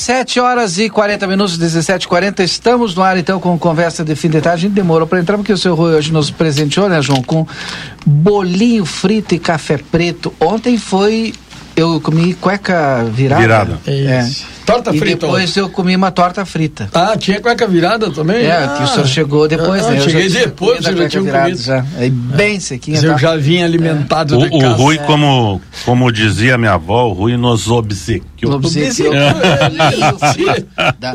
17 horas e 40 minutos, 17 40 Estamos no ar então com conversa de fim de tarde. A gente demorou para entrar porque o seu Rui hoje nos presenteou, né, João? Com bolinho frito e café preto. Ontem foi. Eu comi cueca virada. Virada. É. Torta e frita. depois eu comi uma torta frita. Ah, tinha cueca virada também? É, ah, que o senhor chegou depois, ah, né? Eu cheguei já depois, eu já tinha comido. Já. Aí bem sequinha. Mas eu tá? já vinha alimentado O, de o casa. Rui, como, como dizia minha avó, o Rui nos obsequiou. Obsequiou. Da-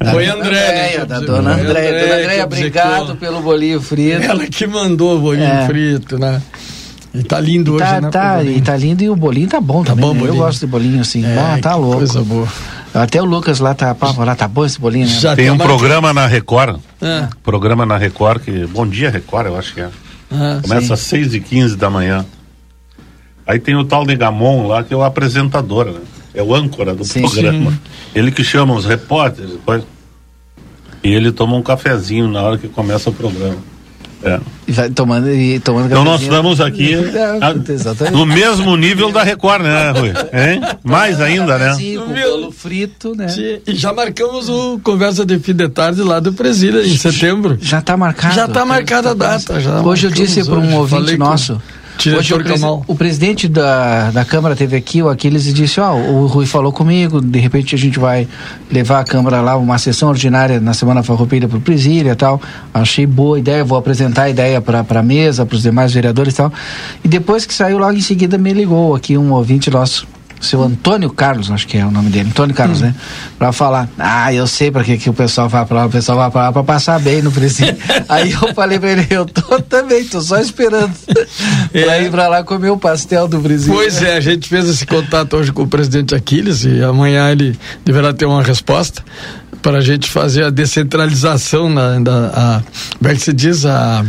Da Foi Andréia, da dona Andréia. André Dona Andréia, obrigado pelo bolinho frito. Ela que mandou o bolinho É. frito, né? E tá lindo hoje, Tá, né? tá, e tá lindo e o bolinho tá bom também. bom né? Eu gosto de bolinho assim. É, ah, tá louco. Coisa boa. Até o Lucas lá tá, pá, lá tá bom esse bolinho, né? Já Tem um uma- programa na Record, Ah, programa na Record que. Bom dia, Record, eu acho que é. ah, Começa às 6 e 15 da manhã. Aí tem o tal Negamon lá, que é o apresentador, né? É o âncora do Sim. programa. Ele que chama os repórteres, depois. E ele toma um cafezinho na hora que começa o programa. É. E vai tomando e tomando Então nós estamos aqui É, a- exatamente. no mesmo nível da Record, né, Rui? Hein? Mais ainda, né? Cafezinho com bolo frito, né? E já marcamos o Conversa de Fim de Tarde lá do Presília, em setembro. Já tá marcado. Já tá marcada a data. Já Hoje eu disse para um ouvinte nosso. Hoje o, presi- o presidente da, da Câmara teve aqui, o Aquiles, e disse: Ó, o Rui falou comigo, de repente a gente vai levar a Câmara lá, uma sessão ordinária na Semana Farroupilha para o Presília e tal. Achei boa ideia, vou apresentar a ideia para a mesa, para os demais vereadores e tal. E depois que saiu, logo em seguida me ligou aqui um ouvinte nosso. Seu Antônio Carlos, acho que é o nome dele, Antônio Carlos, né? Pra falar, ah, eu sei pra que, que o pessoal vai pra lá, o pessoal vai pra lá pra passar bem no presídio. Aí eu falei pra ele, eu tô também, tô só esperando pra ir pra lá comer o pastel do presídio. Pois é, a gente fez esse contato hoje com o presidente Aquiles e amanhã ele deverá ter uma resposta para a gente fazer a descentralização na, da, a, como é que se diz, a,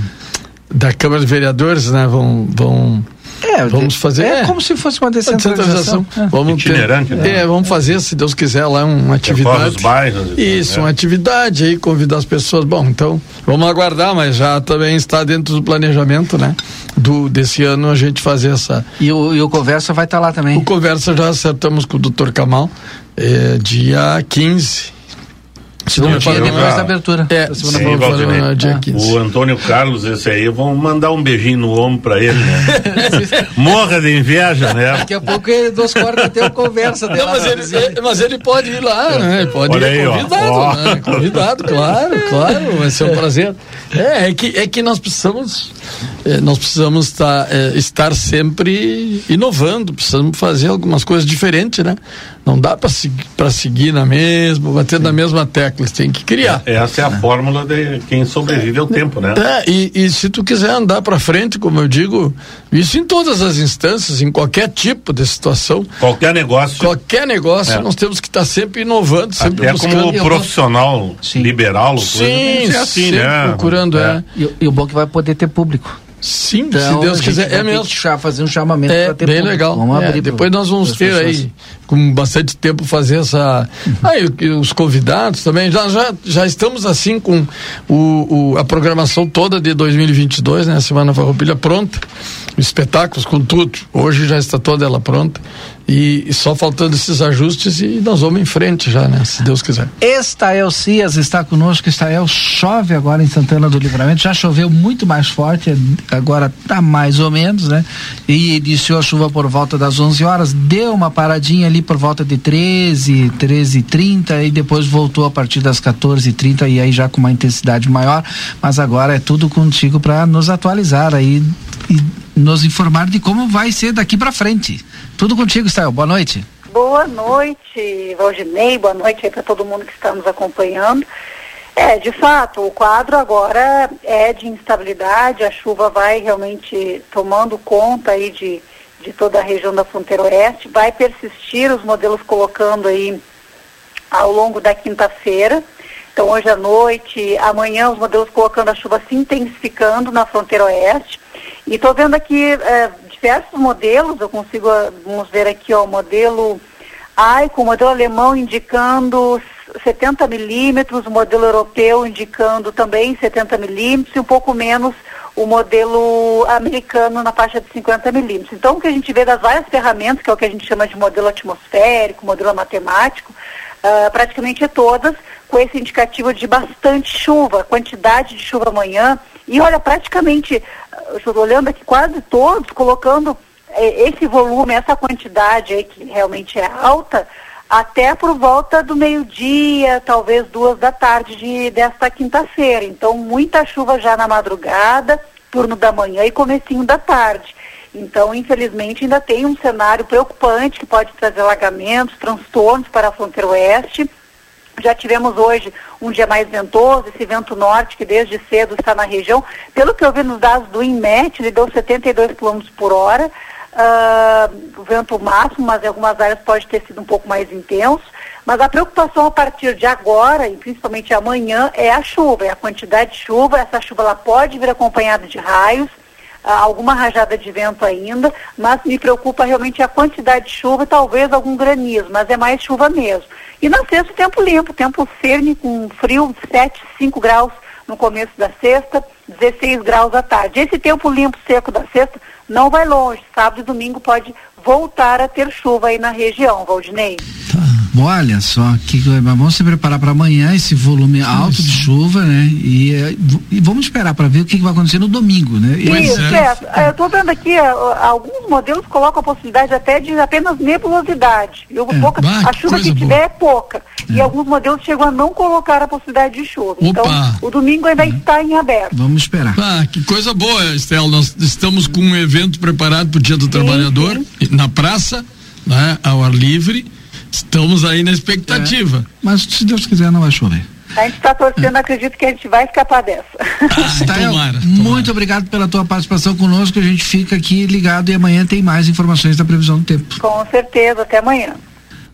da Câmara de Vereadores, né? Vão, vão É, Vamos fazer- É é. como se fosse uma descentralização. É. Vamos ter- Itinerante, né? É, vamos fazer, se Deus quiser, lá uma atividade. os bairros. Isso, né? uma atividade aí, convidar as pessoas. Bom, então, vamos aguardar, mas já também está dentro do planejamento, né? Do, desse ano a gente fazer essa. E, o, e o Conversa vai estar lá também. O conversa já acertamos com o doutor Kamal, é, dia 15. Se me dia depois da abertura. É, da segunda Sim, dia Ah. 15. O Antônio Carlos, esse aí, vão mandar um beijinho no ombro pra ele, né? Morra de inveja, né? Daqui a pouco ele nos corta até Conversa Não, dela. mas, ele, é- mas ele pode ir lá, né? Ele Pode Olha ir aí, ó. convidado, Ó. né? Convidado, claro, claro, vai ser um prazer. É, é que, é que nós precisamos, é, nós precisamos tá, é, estar sempre inovando, precisamos fazer algumas coisas diferentes, né? Não dá para seguir, seguir na mesma, bater na mesma tecla. espetáculo, tem que criar. É, essa é a fórmula de quem sobrevive ao tempo, né? É, e, e se tu quiser andar para frente, como eu digo, isso em todas as instâncias, em qualquer tipo de situação. Qualquer negócio. Qualquer negócio, é. nós temos que estar tá sempre inovando, sempre Até buscando. como profissional liberal, sim, coisa, assim, né? procurando, é. é. E, e o bom é que vai poder ter público. Sim, então, se Deus quiser, é mesmo. fazer um chamamento é, bem público. legal. Vamos é, abrir depois nós vamos ter aí, com bastante tempo, fazer essa. Uhum. Aí os convidados também. Já, já, já estamos assim com o, o a programação toda de 2022, né? A Semana Farroupilha pronta espetáculos com tudo. Hoje já está toda ela pronta. E, e, só faltando esses ajustes e nós vamos em frente já, né? Se Deus quiser. Estael Cias está conosco. Estael chove agora em Santana do Livramento. Já choveu muito mais forte, agora está mais ou menos, né? E iniciou a chuva por volta das 11 horas. Deu uma paradinha ali por volta de 13, 13 30 e depois voltou a partir das 14 30 e aí já com uma intensidade maior. Mas agora é tudo contigo para nos atualizar aí e nos informar de como vai ser daqui para frente. Tudo contigo, Stael. Boa noite. Boa noite, Valdinei. Boa noite para todo mundo que está nos acompanhando. É, de fato, o quadro agora é de instabilidade, a chuva vai realmente tomando conta aí de, de toda a região da fronteira oeste, vai persistir os modelos colocando aí ao longo da quinta-feira. Então, hoje à noite, amanhã, os modelos colocando a chuva se intensificando na fronteira oeste. E estou vendo aqui é, diversos modelos, eu consigo, vamos ver aqui, ó, o modelo AICO, o modelo alemão indicando 70 milímetros, o modelo europeu indicando também 70 milímetros e um pouco menos o modelo americano na faixa de 50 milímetros. Então, o que a gente vê das várias ferramentas, que é o que a gente chama de modelo atmosférico, modelo matemático, uh, praticamente todas com esse indicativo de bastante chuva, quantidade de chuva amanhã. E olha, praticamente, estou olhando aqui quase todos, colocando eh, esse volume, essa quantidade aí que realmente é alta, até por volta do meio-dia, talvez duas da tarde de, desta quinta-feira. Então, muita chuva já na madrugada, turno da manhã e comecinho da tarde. Então, infelizmente, ainda tem um cenário preocupante que pode trazer alagamentos, transtornos para a fronteira oeste. Já tivemos hoje um dia mais ventoso, esse vento norte que desde cedo está na região. Pelo que eu vi nos dados do INMET, ele deu 72 km por hora. Uh, vento máximo, mas em algumas áreas pode ter sido um pouco mais intenso. Mas a preocupação a partir de agora, e principalmente amanhã, é a chuva, é a quantidade de chuva. Essa chuva ela pode vir acompanhada de raios alguma rajada de vento ainda, mas me preocupa realmente a quantidade de chuva e talvez algum granizo, mas é mais chuva mesmo. E na sexta, tempo limpo, tempo firme, com frio, 7, 5 graus no começo da sexta, 16 graus à tarde. Esse tempo limpo, seco da sexta, não vai longe. Sábado e domingo pode voltar a ter chuva aí na região, Valdinei. Tá. Olha só, que, vamos se preparar para amanhã esse volume alto Isso. de chuva, né? E, e vamos esperar para ver o que, que, vai acontecer no domingo, né? Isso, é. é. Eu estou vendo aqui, é, alguns modelos colocam a possibilidade até de apenas nebulosidade. Eu, é, pouca, bah, a chuva que tiver é pouca. É. E alguns modelos chegam a não colocar a possibilidade de chuva. Opa. Então, o domingo ainda uhum. está em aberto. Vamos esperar. Ah, que coisa boa, Estel. Nós estamos com um evento preparado para o Dia do sim, Trabalhador sim. na praça, né, ao ar livre Estamos aí na expectativa. É, mas se Deus quiser, não vai chover. A gente está torcendo, acredito que a gente vai escapar dessa. Ah, tomara. Muito obrigado pela tua participação conosco. A gente fica aqui ligado e amanhã tem mais informações da previsão do tempo. Com certeza, até amanhã.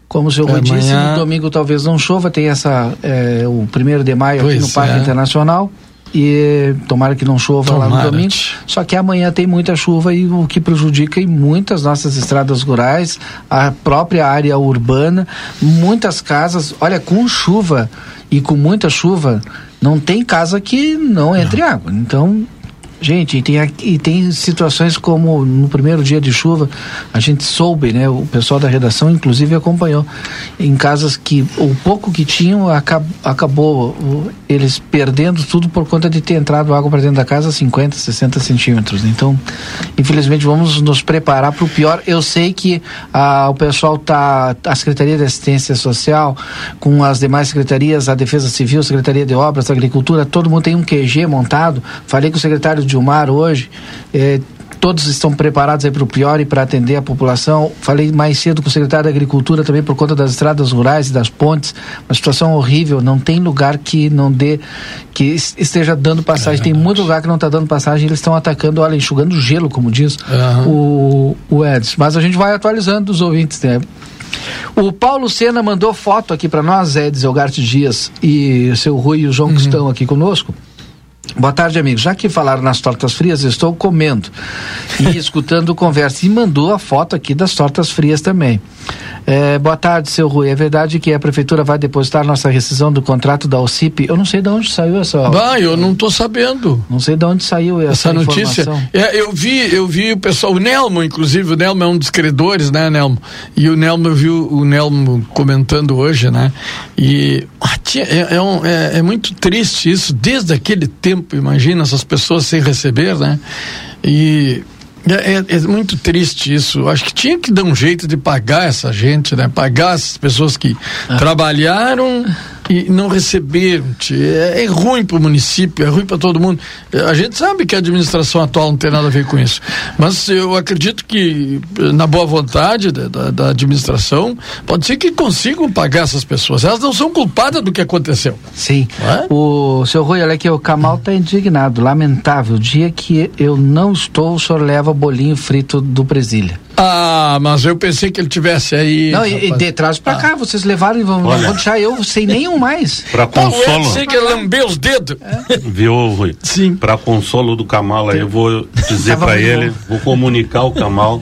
Como o senhor amanhã... disse, no domingo talvez não chova, tem essa é, o primeiro de maio pois aqui no Parque é. Internacional e tomara que não chova tomara. lá no domingo. Só que amanhã tem muita chuva e o que prejudica em muitas nossas estradas rurais, a própria área urbana, muitas casas, olha, com chuva e com muita chuva, não tem casa que não entre não. água. Então, Gente, e tem, e tem situações como no primeiro dia de chuva, a gente soube, né? O pessoal da redação, inclusive, acompanhou em casas que o pouco que tinham acab, acabou eles perdendo tudo por conta de ter entrado água para dentro da casa 50, 60 centímetros. Então, infelizmente, vamos nos preparar para o pior. Eu sei que ah, o pessoal tá, a Secretaria de Assistência Social, com as demais secretarias, a Defesa Civil, Secretaria de Obras, Agricultura, todo mundo tem um QG montado. Falei com o secretário Dilmar hoje, é, todos estão preparados aí para o pior e para atender a população. Falei mais cedo com o secretário da Agricultura também por conta das estradas rurais e das pontes. Uma situação horrível. Não tem lugar que não dê, que esteja dando passagem. É tem muito lugar que não está dando passagem. Eles estão atacando, olha, enxugando gelo, como diz uhum. o, o Edson. Mas a gente vai atualizando os ouvintes, né? O Paulo Sena mandou foto aqui para nós, Edson Elgarte Dias e seu Rui e o João uhum. que estão aqui conosco. Boa tarde, amigos. Já que falaram nas tortas frias, estou comendo e escutando conversa. E mandou a foto aqui das tortas frias também. É, boa tarde, seu Rui. É verdade que a prefeitura vai depositar nossa rescisão do contrato da OCIP? Eu não sei de onde saiu essa. Vai, eu não estou sabendo. Não sei de onde saiu essa, essa notícia. É, eu vi, eu vi o pessoal, o Nelmo, inclusive, o Nelmo é um dos credores, né, Nelmo? E o Nelmo, eu vi o Nelmo comentando hoje, né? E ah, é, é, um, é, é muito triste isso, desde aquele tempo, imagina essas pessoas sem receber, né? E é, é, é, muito triste isso. Acho que tinha que dar um jeito de pagar essa gente, né? Pagar essas pessoas que ah. trabalharam e não receberam. É, é ruim para o município, é ruim para todo mundo. A gente sabe que a administração atual não tem nada a ver com isso. Mas eu acredito que, na boa vontade da, da, da administração, pode ser que consigam pagar essas pessoas. Elas não são culpadas do que aconteceu. Sim. É? O seu Rui, olha aqui, o Camal está indignado. Lamentável. O dia que eu não estou, o senhor leva bolinho frito do Presília. Ah, mas eu pensei que ele tivesse aí. Não, e, de trás pra ah. cá, vocês levaram e vão, vão deixar eu sem nenhum mais. Pra consolo. Eu pensei que ele lambeu os dedos. É. Viu, Rui? Sim. Pra consolo do Kamal, aí eu vou dizer pra ele, bom. vou comunicar ao Kamal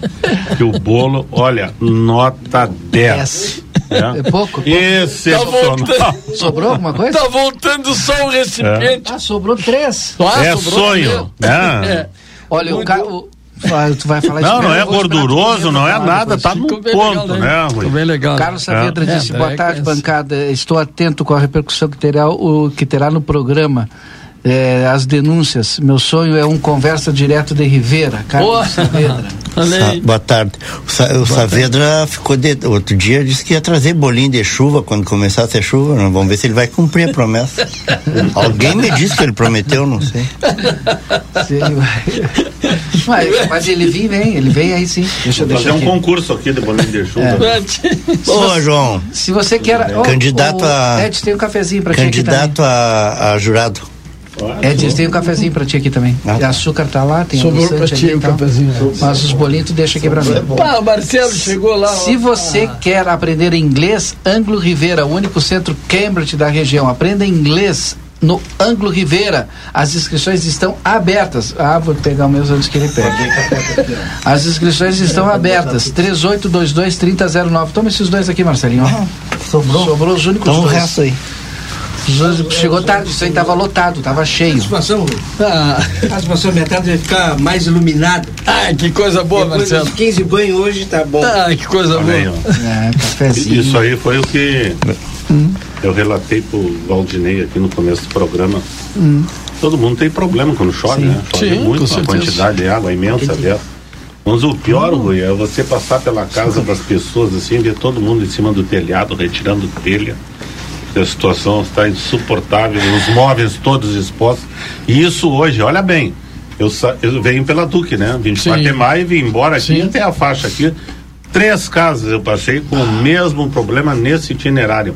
que o bolo, olha, nota 10. É. é pouco? Esse tá voltando. Sobrou alguma coisa? Tá voltando só o recipiente. É. Ah, sobrou três. Ah, é sobrou sonho. É. é. Olha, Muito... o, ca... o Tu vai falar Não, não é gorduroso, não é nada, tá no ponto, legal, né, né Rui? bem legal. Carlos Saavedra é. disse, é, boa tarde, bancada. Estou atento com a repercussão que terá, o, que terá no programa. É, as denúncias. Meu sonho é um conversa direto de Rivera, Carlos Saavedra. Sa boa tarde. O, Sa o boa Saavedra tarde. ficou de, outro dia disse que ia trazer bolinho de chuva quando começasse a chuva. Vamos ver se ele vai cumprir a promessa. Alguém me disse que ele prometeu, não sei. Sim, mas, mas, ele vem, vem, ele vem aí sim. Deixa eu fazer um aqui. concurso aqui de bolinho de chuva. É. Boa, João. Se você quer. Oh, candidato oh, a. Ed, tem um cafezinho pra Candidato a, a jurado. Ed, tem um cafezinho pra ti aqui também. Ah, tá. Açúcar tá lá, tem Sobrou pra ti o cafezinho. Mas os bolinhos tu deixa aqui pra mim. Pá, o Marcelo chegou lá. Se você ah. quer aprender inglês, Anglo Rivera, o único centro Cambridge da região. Aprenda inglês no Anglo Rivera. As inscrições estão abertas. Ah, vou pegar o meu antes que ele pegue. As inscrições estão abertas. 3822-3009. Toma esses dois aqui, Marcelinho. sobrou. Sobrou os únicos então, dois. o resto aí. Chegou tarde, isso aí estava lotado, estava cheio. A situação, ah. a situação metade vai ficar mais iluminada. Ah, que coisa boa, Depois Marcelo. 15 banhos hoje tá bom. Ah, que coisa boa. é, cafezinho. Isso aí foi o que hum. eu relatei pro Valdinei aqui no começo do programa. Hum. Todo mundo tem problema quando chove, Sim. né? Chove Sim, muito, uma quantidade de água imensa dessa. Mas o pior, hum. Rui, é você passar pela casa das pessoas assim, ver todo mundo em cima do telhado, retirando telha a situação está insuportável, os móveis todos expostos. E isso hoje, olha bem, eu, eu venho pela Duque, né? Vim de Sim. Guatemala e vim embora aqui, Sim. tem a faixa aqui. Três casas eu passei com ah. o mesmo problema nesse itinerário.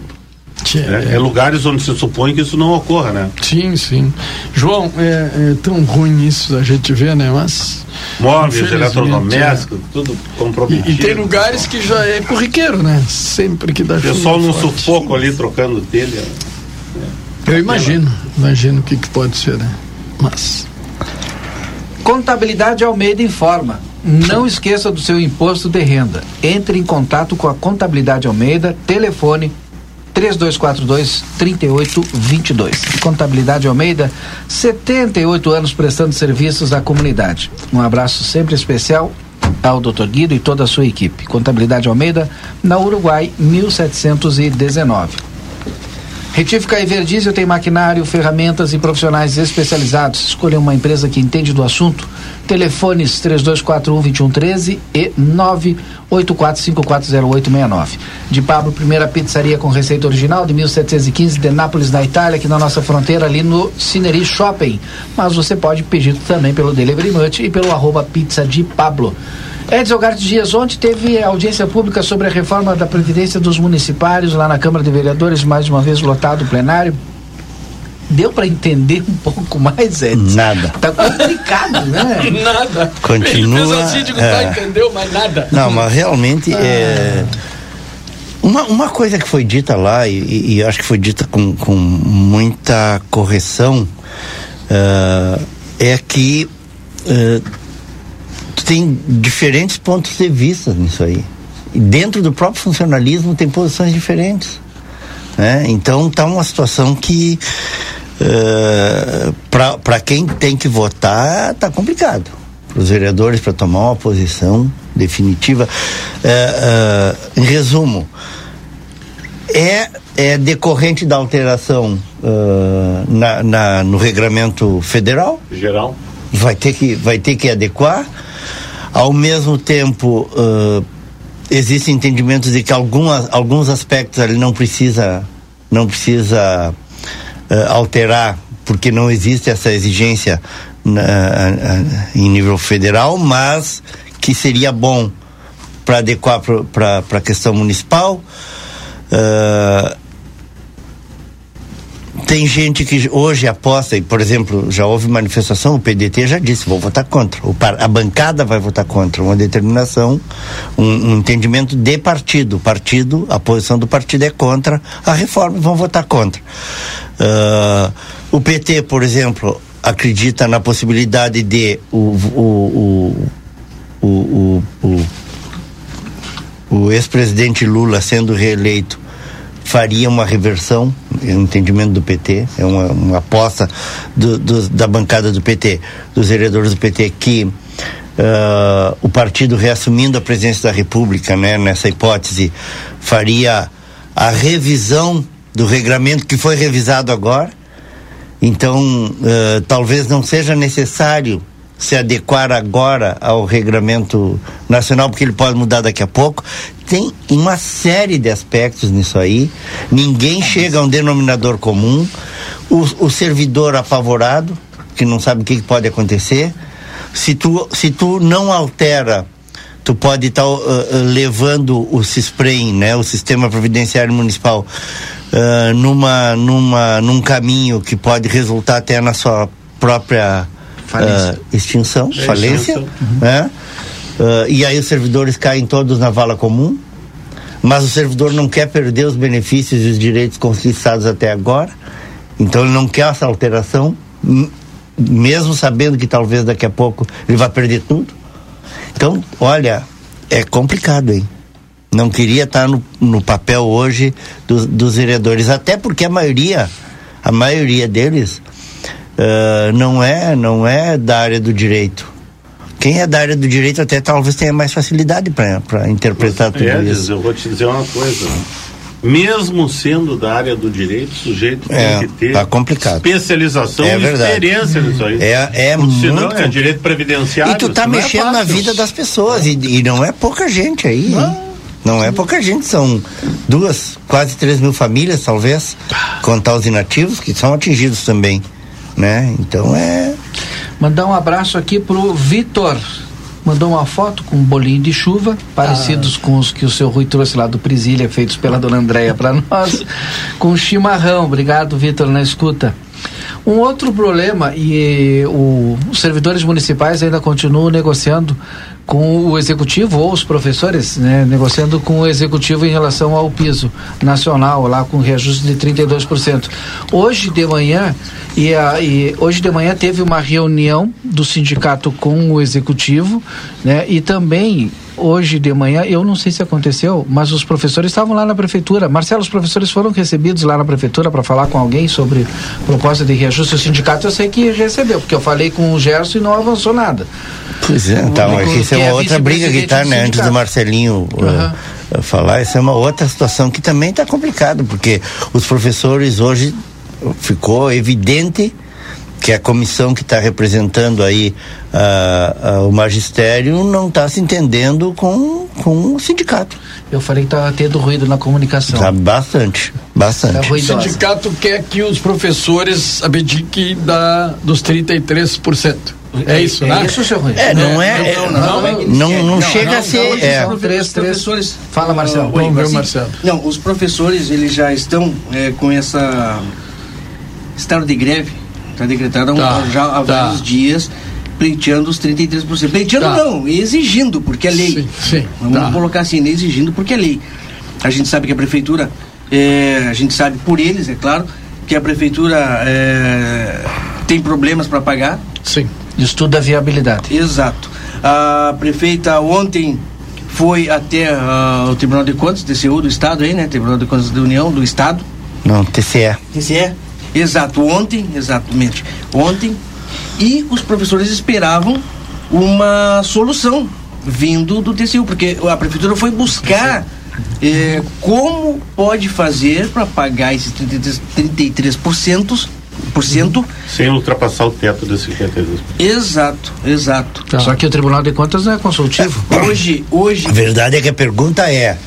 É, é, lugares onde se supõe que isso não ocorra, né? Sim, sim. João, é, é tão ruim isso a gente vê, né? Mas. Móveis, eletrodomésticos, é. tudo comprometido. E, e, tem lugares que já é corriqueiro, né? Sempre que dá O pessoal num sufoco ali trocando telha. Eu imagino, imagino o que, que pode ser, né? Mas. Contabilidade Almeida informa. Não esqueça do seu imposto de renda. Entre em contato com a Contabilidade Almeida, telefone 3242 3822. Contabilidade Almeida, 78 anos prestando serviços à comunidade. Um abraço sempre especial ao Dr. Guido e toda a sua equipe. Contabilidade Almeida, na Uruguai, 1719. Retífica Everdiesel tem maquinário, ferramentas e profissionais especializados. Escolha uma empresa que entende do assunto Telefones 3241-2113 e 984540869. De Pablo, primeira pizzaria com receita original de 1715 de Nápoles, na Itália, aqui na nossa fronteira, ali no Cineri Shopping. Mas você pode pedir também pelo Delivery Much e pelo arroba pizza de Pablo. Edson Garte Dias, ontem teve audiência pública sobre a reforma da Previdência dos Municipários lá na Câmara de Vereadores, mais uma vez lotado o plenário. Deu para entender um pouco mais, Edson? Nada. Tá complicado, né? nada. Continua. Ele fez é... tá, entendeu, mas nada. Não, mas realmente ah. é. Uma, uma coisa que foi dita lá, e, e acho que foi dita com, com muita correção, uh, é que uh, tem diferentes pontos de vista nisso aí. E dentro do próprio funcionalismo tem posições diferentes. Né? Então está uma situação que uh, eh, para quem tem que votar está complicado. Para os vereadores para tomar uma posição definitiva. Uh, uh, em resumo, é, é decorrente da alteração na, na, no regramento federal. Geral. Vai ter que, vai ter que adequar. Ao mesmo tempo, uh, existe entendimento de que algumas, alguns aspectos ele não precisa, não precisa uh, alterar, porque não existe essa exigência na, em nível federal, mas que seria bom para adequar para a questão municipal. Uh, tem gente que hoje aposta, e por exemplo, já houve manifestação, o PDT já disse, vou votar contra. O, a bancada vai votar contra. Uma determinação, um, um, entendimento de partido. O partido, a posição do partido é contra a reforma vão votar contra. Uh, o PT, por exemplo, acredita na possibilidade de o, o, o, o, o, o ex-presidente Lula sendo reeleito faria uma reversão, entendimento do PT, é uma, uma aposta do, do, da bancada do PT, dos vereadores do PT, que uh, o partido reassumindo a presidência da República, né, nessa hipótese, faria a revisão do regramento que foi revisado agora. Então, uh, talvez não seja necessário se adequar agora ao regramento nacional, porque ele pode mudar daqui a pouco. Tem uma série de aspectos nisso aí. Ninguém chega a um denominador comum. O, o servidor apavorado, que não sabe o que, pode acontecer. Se tu, se tu não altera tu pode estar tá, uh, uh, levando o CISPREM, né, o Sistema Providenciário Municipal, uh, numa, numa, num caminho que pode resultar até na sua própria falência. Uh, extinção, é falência, uhum. né? Uh, e aí os servidores caem todos na vala comum, mas o servidor não quer perder os benefícios e os direitos conquistados até agora, então ele não quer essa alteração, mesmo sabendo que talvez daqui a pouco ele vai perder tudo. Então, olha, é complicado, hein? Não queria estar no, no papel hoje dos, dos vereadores, até porque a maioria, a maioria deles uh, não é não é da área do direito. Quem é da área do direito até talvez tenha mais facilidade para interpretar Mas, tudo é, isso. Eu vou te dizer uma coisa. Mesmo sendo da área do direito, o sujeito é, tem que ter tá complicado. especialização é e verdade. experiência nisso aí. É, é muito... Senão é direito previdenciário. E tu tá é mexendo é na vida das pessoas e, e, não é pouca gente aí. Não. Não é pouca gente, são duas, quase três mil famílias, talvez, contar os inativos, que são atingidos também né? Então é. Mandar um abraço aqui pro Vitor. Mandou uma foto com um bolinho de chuva, parecidos ah. com os que o seu Rui trouxe lá do Presília, feitos pela dona Andréia para nós, com chimarrão. Obrigado, Vitor, na escuta. Um outro problema, e o, os servidores municipais ainda continuam negociando com o executivo ou os professores, né, negociando com o executivo em relação ao piso nacional, lá com reajuste de 32%. Hoje de manhã, e, a, e hoje de manhã teve uma reunião do sindicato com o executivo, né, e também hoje de manhã, eu não sei se aconteceu, mas os professores estavam lá na prefeitura. Marcelo, os professores foram recebidos lá na prefeitura para falar com alguém sobre proposta de reajuste. O sindicato eu sei que recebeu, porque eu falei com o Gerson e não avançou nada. Pois é, então, isso é uma é outra briga que está, né? Antes do Marcelinho uhum. uh, falar, isso é uma outra situação que também está complicada, porque os professores hoje ficou evidente que a comissão que está representando aí uh, uh, o magistério não está se entendendo com, com o sindicato. Eu falei que estava tendo ruído na comunicação. Tá bastante, bastante. Tá o sindicato quer que os professores abdiquem da, dos 33%. É isso, né? É isso, seu Rui? É, não é. Não, não, não, não, não chega a ser. É. Três, professores. Fala, Marcelo. Vamos ver, Marcelo. Não, os professores, eles já estão é, com essa estado de greve, está decretado tá, já há tá. vários dias, pleiteando os 33%. Pleiteando tá. não, exigindo, porque é lei. Sim, sim, Vamos tá. colocar assim, exigindo porque é lei. A gente sabe que a prefeitura, é, a gente sabe por eles, é claro, que a prefeitura é, tem problemas para pagar. Sim. Estudo da viabilidade. Exato. A prefeita ontem foi até uh, o Tribunal de Contas, TCU do Estado aí, né? Tribunal de Contas da União do Estado. Não, TCE. TCE. Exato, ontem, exatamente, ontem, e os professores esperavam uma solução vindo do TCU, porque a prefeitura foi buscar eh, como pode fazer para pagar esses 33%, 33% por cento. Sem ultrapassar o teto desse 53%. Exato, exato. Tá. Só que o Tribunal de Contas é consultivo. Hoje, hoje. A verdade é que a pergunta é: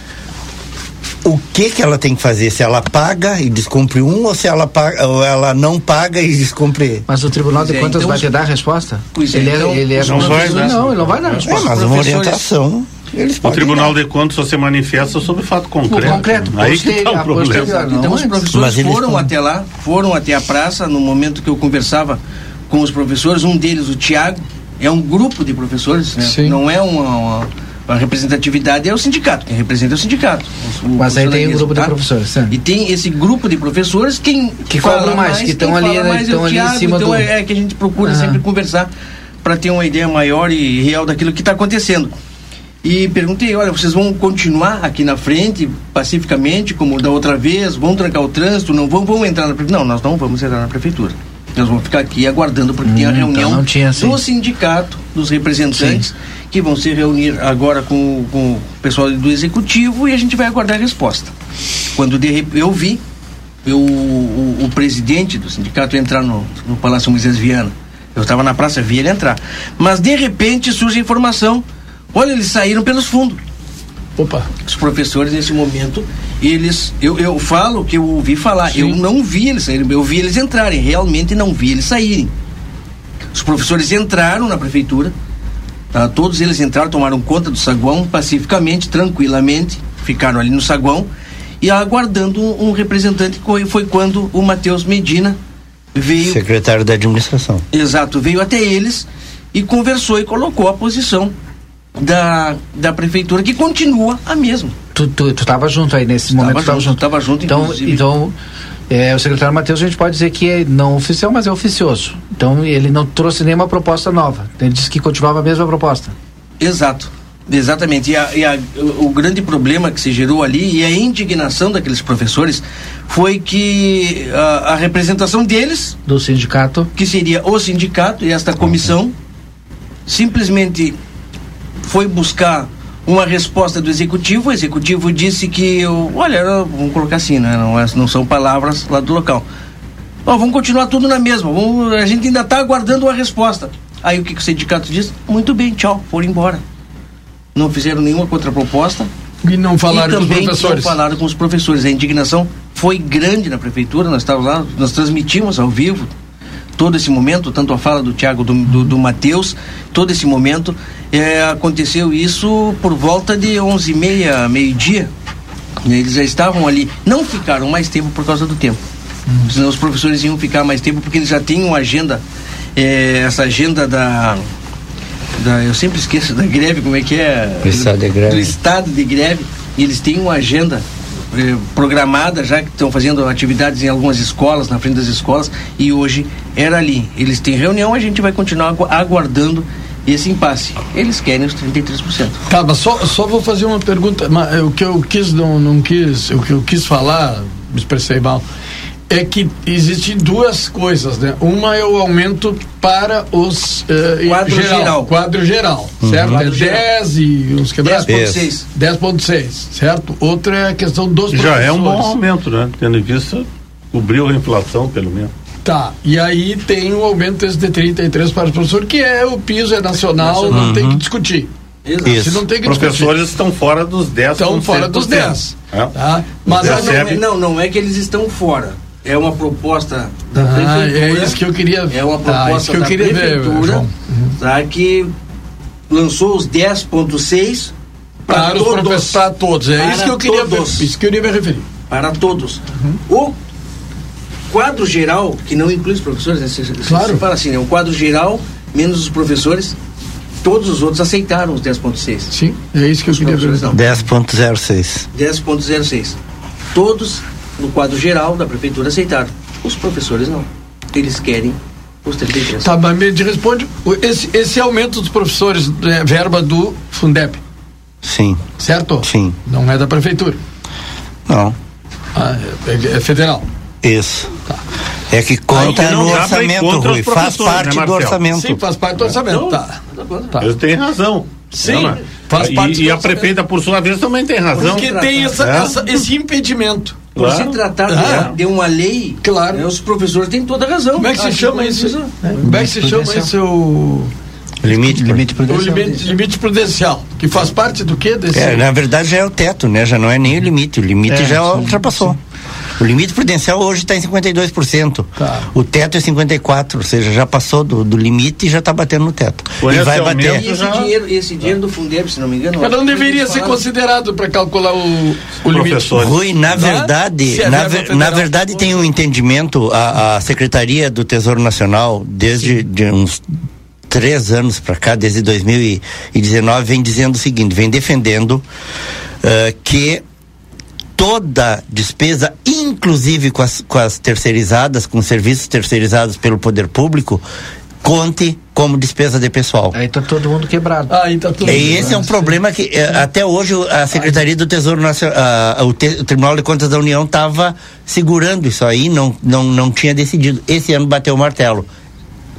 o que que ela tem que fazer? Se ela paga e descumpre um ou se ela paga, ou ela não paga e descumpre? Mas o Tribunal de é, Contas então, vai te dar a resposta? Pois é, ele é, então, ele é não, vai, né? não, ele não vai dar. É, mas uma orientação. o Tribunal dar. de Contas só se manifesta sobre fato concreto. O concreto, Aí que tá o problema. Então os professores foram até lá, foram até a praça no momento que eu conversava com os professores, um deles, o Tiago, é um grupo de professores, né? não é uma, uma a representatividade é o sindicato, quem representa é o sindicato. O Mas aí tem o um grupo tá? de professores, sim. E tem esse grupo de professores quem que cobram mais, que estão ali, né, mais estão é ali Thiago, em cima então do... é, é que a gente procura uhum. sempre conversar para ter uma ideia maior e real daquilo que está acontecendo. E perguntei, olha, vocês vão continuar aqui na frente, pacificamente, como da outra vez, vão trancar o trânsito, não vão, vão entrar na prefeitura? Não, nós não vamos entrar na prefeitura. Nós vamos ficar aqui aguardando, porque hum, tem a hum, então reunião então do sindicato, dos representantes, sim. que vão se reunir agora com, com, o pessoal do executivo e a gente vai aguardar a resposta. Quando de, eu vi eu, o, o, presidente do sindicato entrar no, no Palácio Moisés Viana, eu estava na praça, vi ele entrar. Mas de repente surge a informação: olha, eles saíram pelos fundos. Opa. Os professores nesse momento eles, eu, eu falo que eu ouvi falar, Sim. eu não vi eles saírem, eu vi eles entrarem, realmente não vi eles saírem. Os professores entraram na prefeitura, tá? todos eles entraram, tomaram conta do saguão pacificamente, tranquilamente, ficaram ali no saguão e aguardando um, um representante que foi quando o Matheus Medina veio. Secretário da administração. Exato, veio até eles e conversou e colocou a posição da, da prefeitura, que continua a mesma. Tu, tu, tu tava junto aí nesse momento? Estava junto, estava junto, então, inclusive. Então, é, o secretário Matheus a gente pode dizer que é não oficial, mas é oficioso. Então, ele não trouxe nenhuma proposta nova. Ele disse que continuava a mesma proposta. Exato. Exatamente. E, a, e a, o, grande problema que se gerou ali e a indignação daqueles professores foi que a, a representação deles. Do sindicato. Que seria o sindicato e esta comissão, simplesmente foi buscar uma resposta do executivo. O executivo disse que, olha, vamos colocar assim, né? não, é, não são palavras lá do local. Oh, vamos continuar tudo na mesma. Vamos, a gente ainda está aguardando uma resposta. Aí o que, que o sindicato disse? Muito bem, tchau, foram embora. Não fizeram nenhuma contraproposta. E não falaram e com os professores. Não falaram com os professores. A indignação foi grande na prefeitura. Nós estávamos lá, nós transmitimos ao vivo todo esse momento, tanto a fala do Tiago, do, do, do Matheus, todo esse momento, é, aconteceu isso por volta de onze e meia, meio-dia. Eles já estavam ali, não ficaram mais tempo por causa do tempo. Uhum. Senão os professores iam ficar mais tempo porque eles já tinham uma agenda, é, essa agenda da, da, Eu sempre esqueço da greve, como é que é? Do estado de greve. Do estado de greve. E eles têm uma agenda eh, programada já que estão fazendo atividades em algumas escolas, na frente das escolas, e hoje era ali. Eles têm reunião, a gente vai continuar aguardando esse impasse. Eles querem os 33%. Tá, mas só, só vou fazer uma pergunta. Mas, o que eu quis, não, não quis, o que eu quis falar, me expressei mal, é que existem duas coisas, né? Uma é o aumento para os uh, quadro geral, geral, quadro geral, uhum. certo? Quadro é 10 e uns quebrados. 10.6. 10.6, certo? Outra é a questão dos Já é um bom aumento, né? Tendo em vista cobriu a inflação, pelo menos. Tá, e aí tem o aumento desse de 33 para o professor, que é o piso, é nacional, nacional. não tem que discutir. Isso. Não tem que Professores discutir. estão fora dos 10. Estão fora dos 10. É. Tá? Mas não, não, não é que eles estão fora é uma proposta da ah, é prefeitura. É isso que eu queria É uma tá, proposta tá, da prefeitura ver, tá, que lançou os 10.6 para, todos. Para todos. É para isso que eu queria todos. Ver, isso que eu queria me referir. Para todos. Uhum. O quadro geral, que não inclui os professores, né? se, claro. se fala assim, né? o quadro geral, menos os professores, todos os outros aceitaram os 10.6. Sim, é isso que eu queria ver. 10.06. 10.06. Todos no quadro geral da prefeitura aceitaram. Os professores não. Eles querem os 33. Tá, mas me responde, esse, esse aumento dos professores, é verba do Fundep. Sim. Certo? Sim. Não é da prefeitura? Não. Ah, é, é federal. Isso. Tá. É que conta no orçamento, Rui. Faz né, parte né, do orçamento. Sim, faz parte do orçamento. É. Tá. tá. Eu tenho razão. Sim. Não, faz parte e, e a prefeita, por sua vez, também tem razão. Porque tem essa, é? essa, esse impedimento. Por claro. se tratar ah, de, uma lei, claro. Né, os professores têm toda a razão. Como é que se chama isso? Como é que se chama isso? O... Limite, limite prudencial. O limite, limite, prudencial, que faz parte do que desse? É, na verdade já é o teto, né? Já não é nem o limite, o limite é, já sim, ultrapassou. Sim. O limite prudencial hoje está em 52%. Tá. O teto é 54%, ou seja, já passou do, do limite e já está batendo no teto. e vai bater. E esse, dinheiro, esse dinheiro do Fundeb, se não me engano. Mas não deveria ser considerado para calcular o, o limite. Rui, na verdade, na, ver, na verdade tem um entendimento, a, a Secretaria do Tesouro Nacional, desde de uns três anos para cá, desde 2019, vem dizendo o seguinte, vem defendendo uh, que toda despesa, inclusive com as, com as terceirizadas, com serviços terceirizados pelo poder público, conte como despesa de pessoal. Aí tá todo mundo quebrado. Aí tá todo e esse é um problema que eh, até hoje a Secretaria do Tesouro Nacional, o, te, o, Tribunal de Contas da União estava segurando isso aí, não, não, não tinha decidido. Esse ano bateu o martelo.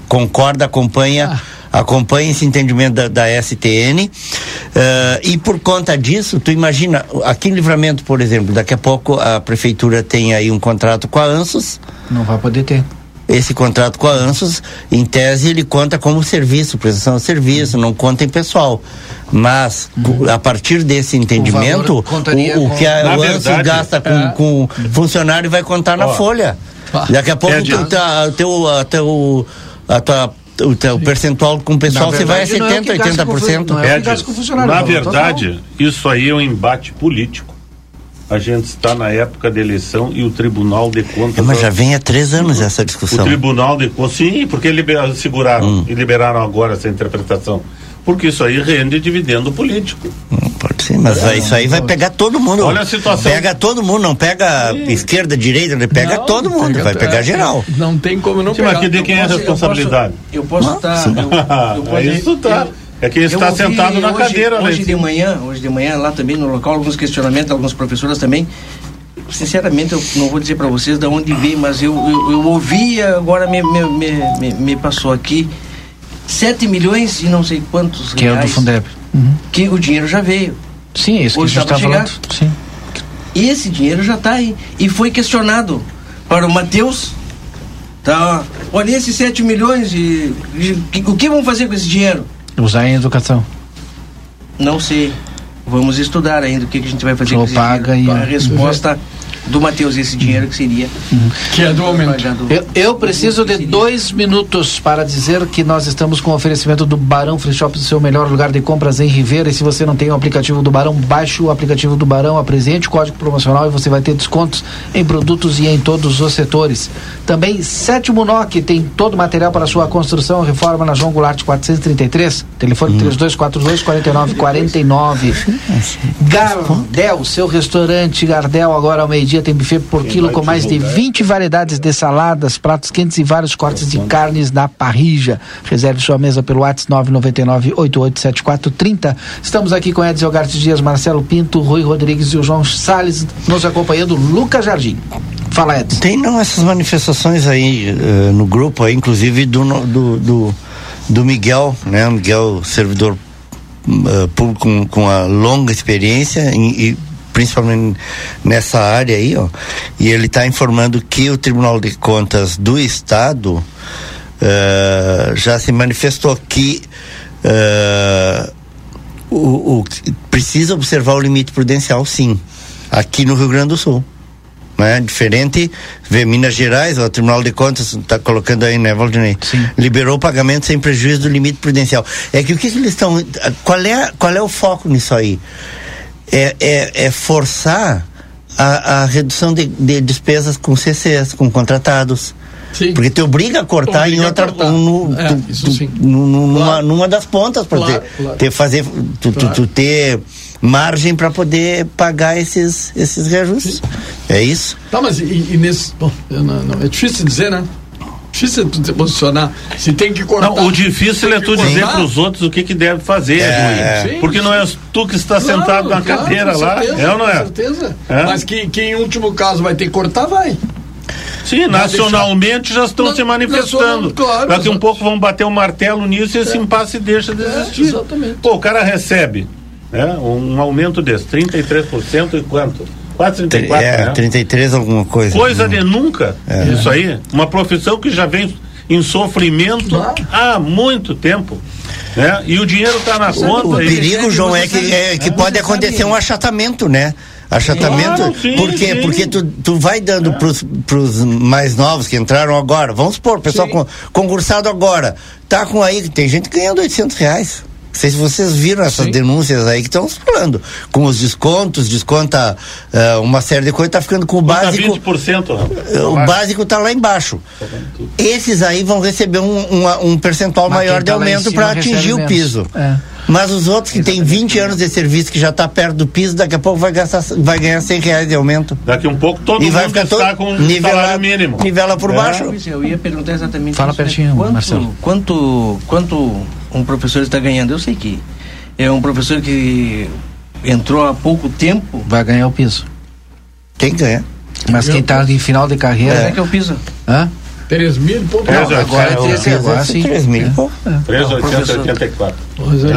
Concorda, acompanha. Ah acompanha esse entendimento da, da STN uh, eh, e por conta disso, tu imagina, aqui em Livramento, por exemplo, daqui a pouco a prefeitura tem aí um contrato com a ANSUS. Não vai poder ter esse contrato com a ANSUS, em tese, ele conta como serviço, prestação de serviço, não conta em pessoal. Mas, uhum. a partir desse entendimento, o, o, o que a, o ANSUS gasta com, é. com funcionário vai contar na folha. Daqui a pouco, é tu, tá, teu, a, teu, a tua o, o percentual com o pessoal você vai a 70%, é 80%. Não é, é na verdade, isso aí é um embate político. A gente está na época da eleição e o Tribunal de Contas. É, mas já vem há três anos essa discussão. O Tribunal de Contas, sim, porque liberaram, seguraram hum. e liberaram agora essa interpretação porque isso aí rende dividendo político. Hum, ser, mas é, isso aí vai pegar todo mundo. Olha a situação. Pega todo mundo, não pega Sim. esquerda, direita, pega não, todo mundo, pega, vai pegar é, geral. Não tem como não Sim, pegar. Mas de quem é a responsabilidade? Eu posso estar. É isso tá. É quem está ouvi, sentado na hoje, cadeira. Hoje né? de manhã, hoje de manhã, lá também no local, alguns questionamentos, algumas professoras também. Sinceramente, eu não vou dizer para vocês de onde veio, mas eu, eu, eu ouvi, agora me, me, me, me passou aqui 7 milhões e não sei quantos que reais. Que é o do Fundeb. Uhum. Que o dinheiro já veio. Sim, isso que a gente está falando. Sim. E esse dinheiro já está aí. E foi questionado para o Matheus. Tá, olha esses 7 milhões e, e, o que vão fazer com esse dinheiro? Usar em educação. Não sei. Vamos estudar ainda o que, que a gente vai fazer com esse paga dinheiro. E... A resposta do Matheus esse dinheiro que seria que é do aumento. Eu, eu preciso de dois minutos para dizer que nós estamos com o oferecimento do Barão Free Shop, seu melhor lugar de compras em Ribeira. E se você não tem o aplicativo do Barão, baixe o aplicativo do Barão, apresente o código promocional e você vai ter descontos em produtos e em todos os setores. Também Sétimo NOC tem todo o material para sua construção, reforma na João Goulart 433, telefone hum. 3242 4949. Gardel, seu restaurante Gardel agora ao meio-dia dia tem buffet por quilo com mais de 20 variedades de saladas, pratos quentes e vários cortes de carnes da parrija. Reserve sua mesa pelo WhatsApp 999 887430. Estamos aqui com Edson Gartes Dias, Marcelo Pinto, Rui Rodrigues e o João Salles nos acompanhando, Lucas Jardim. Fala, Edson. Tem não essas manifestações aí uh, no grupo aí, inclusive do, do, do, do Miguel, né? Miguel, servidor uh, público com, com a longa experiência e principalmente nessa área aí, ó, e ele está informando que o Tribunal de Contas do Estado uh, já se manifestou que uh, o, o, precisa observar o limite prudencial, sim, aqui no Rio Grande do Sul. Né? Diferente, ver Minas Gerais, o Tribunal de Contas está colocando aí, né, Valdinei? Sim. Liberou o pagamento sem prejuízo do limite prudencial. É que o que, que eles estão. Qual é, qual é o foco nisso aí? É, é, é forçar a, a redução de, de, despesas com CCs, com contratados. Sim. Porque te obriga a cortar obriga em outra. Cortar. No, é, tu, tu, numa, claro. numa das pontas, para claro, ter, claro. ter, fazer. Tu, tu, ter margem para poder pagar esses, esses reajustes. Sim. É isso? Tá, mas e, e nesse. Bom, não, não, é difícil dizer, né? Difícil tu se posicionar. Se tem que cortar. Não, o difícil é tu dizer para os outros o que, que deve fazer, é, sim, Porque sim. não é tu que está claro, sentado na claro, cadeira lá. Certeza, é ou não é? Com certeza. É? Mas que, que em último caso vai ter que cortar, vai. Sim, nacionalmente deixar... já estão na, se manifestando. Claro, Daqui um pouco vão bater o um martelo nisso e esse é. impasse deixa de é, existir. É, exatamente. Pô, o cara recebe né? Um aumento desse, 33% e quanto? Quase 34, é, né? 33 alguma coisa. Coisa de nunca, é. isso aí. Uma profissão que já vem em sofrimento há muito tempo. Né? E o dinheiro está na conta. O perigo, João, é que, é, que pode acontecer um achatamento, né? achatamento. Claro, sim, Por quê? Sim. Porque tu, tu vai dando é. pros, pros mais novos que entraram agora, vamos supor, pessoal com, concursado agora, tá com aí, tem gente ganhando 800 reais. Não sei se vocês viram essas Sim. denúncias aí que estão falando. Com os descontos, desconta uh, uma série de coisas, está ficando com o básico. 20%, uh, o básico está lá embaixo. Esses aí vão receber um, um, um percentual Mas maior de tá aumento para atingir o piso. É. Mas os outros que têm 20 anos de serviço, que já está perto do piso, daqui a pouco vai, gastar, vai ganhar 100 reais de aumento. Daqui um pouco todo e mundo vai ficar está com nivelar, salário mínimo. Nivela por é. baixo. Eu ia perguntar exatamente Fala isso, né? pertinho, quanto, Marcelo. Quanto, quanto um professor está ganhando? Eu sei que é um professor que entrou há pouco tempo. Vai ganhar o piso. Quem ganha? Mas quem está em final de carreira. É, é que é o piso. Hã? 3 mil e pouco. Não, agora é 3 mil. Agora sim. 3 mil e pouco. 3,884.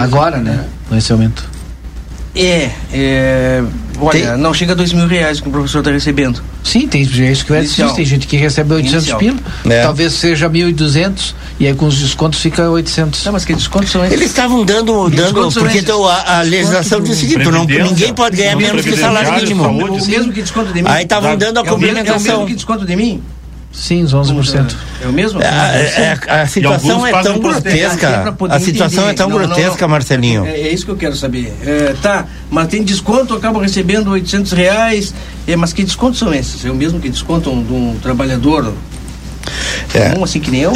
Agora, né? Com esse aumento. É, é olha, tem... não chega a dois mil reais que o professor está recebendo. Sim, tem é isso que dizer, tem gente que recebe 800 pila, é. talvez seja 1.200 e aí com os descontos fica 800. Não, mas que descontos são esses? Eles estavam dando, dando porque então, a, a legislação diz o seguinte, não, ninguém pode ganhar menos que salário mínimo. Saúde, o mesmo que desconto de mim. Aí estavam dando a complementação. É o mesmo que desconto de mim? Sim, os 11%. É o mesmo? É, é, é a situação é tão grotesca. A situação entender. é tão não, grotesca, não, não. Marcelinho. É, é, isso que eu quero saber. É, tá, mas tem desconto, eu acabo recebendo 800 reais. É, mas que descontos são esses? É o mesmo que desconto de um trabalhador é. comum, assim que nem eu?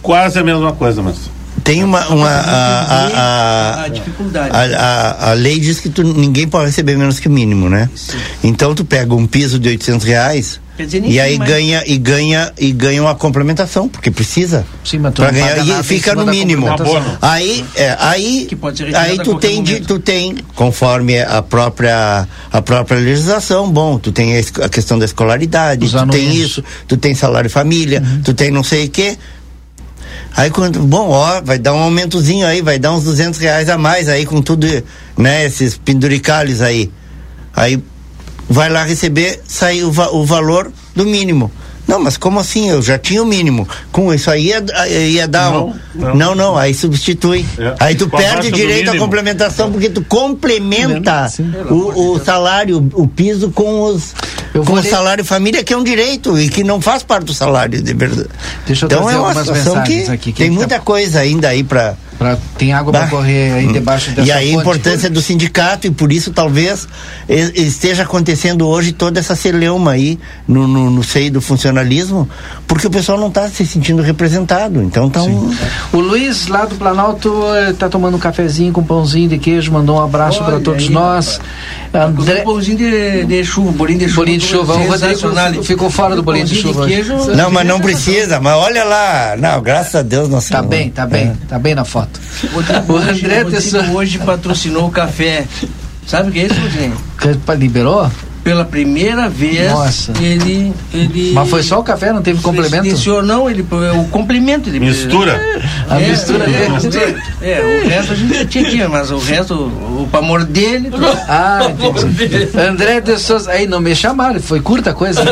quase a mesma coisa, mas tem uma, uma a, a, a, a, dificuldade. A, a, lei diz que tu, ninguém pode receber menos que o mínimo, né? Sim. Então tu pega um piso de 800 reais Dizer, e aí ganha e ganha e ganha uma complementação porque precisa. Tu ganhar e fica no mínimo. aí é, aí aí tu tem de, tu tem conforme a própria a própria legislação bom tu tem a questão da escolaridade Os tu tem isso tu tem salário família uhum. tu tem não sei o que Aí quando, bom, ó, vai dar um aumentozinho aí, vai dar uns 200 reais a mais aí com tudo, né, esses penduricalhos aí. Aí vai lá receber, sai o, va o valor do mínimo. Não, mas como assim? Eu já tinha o mínimo. Com isso aí ia, ia dar não, um. Não, não, não aí substitui. É. Aí tu perde direito à complementação, porque tu complementa o, o, salário, o piso com os. com o salário família, que é um direito e que não faz parte do salário, de verdade. Deixa eu então é uma situação que, aqui, tem muita tá... coisa ainda aí para Pra, tem água para correr aí hum. debaixo dessa E aí a importância do sindicato e por isso talvez esteja acontecendo hoje toda essa celeuma aí no, no, no seio do funcionalismo, porque o pessoal não está se sentindo representado. Então tá um... O Luiz lá do Planalto está eh, tomando um cafezinho com pãozinho de queijo, mandou um abraço para todos aí, nós. André... Pãozinho de, de chuva, bolinho de chuva. Bolinho de chuva. O Rodrigo ficou fora do bolinho de chuva. De queijo, não, mas não precisa, mas olha lá. Não, graças a Deus nós Tá bem, tá bem, é. tá bem na foto. O, André hoje, hoje patrocinou o café. Sabe o que é isso, Rodrigo? Liberou? pela primeira vez, Nossa. ele, ele. Mas foi só o café, não teve complemento? Senhor, não, ele o complemento. Ele, mistura? É, a mistura é, é, é, o resto a gente tinha aqui, mas o resto, o, o pamor dele. Ah, entendi. André de Souza. Aí não me chamaram, foi curta a coisa.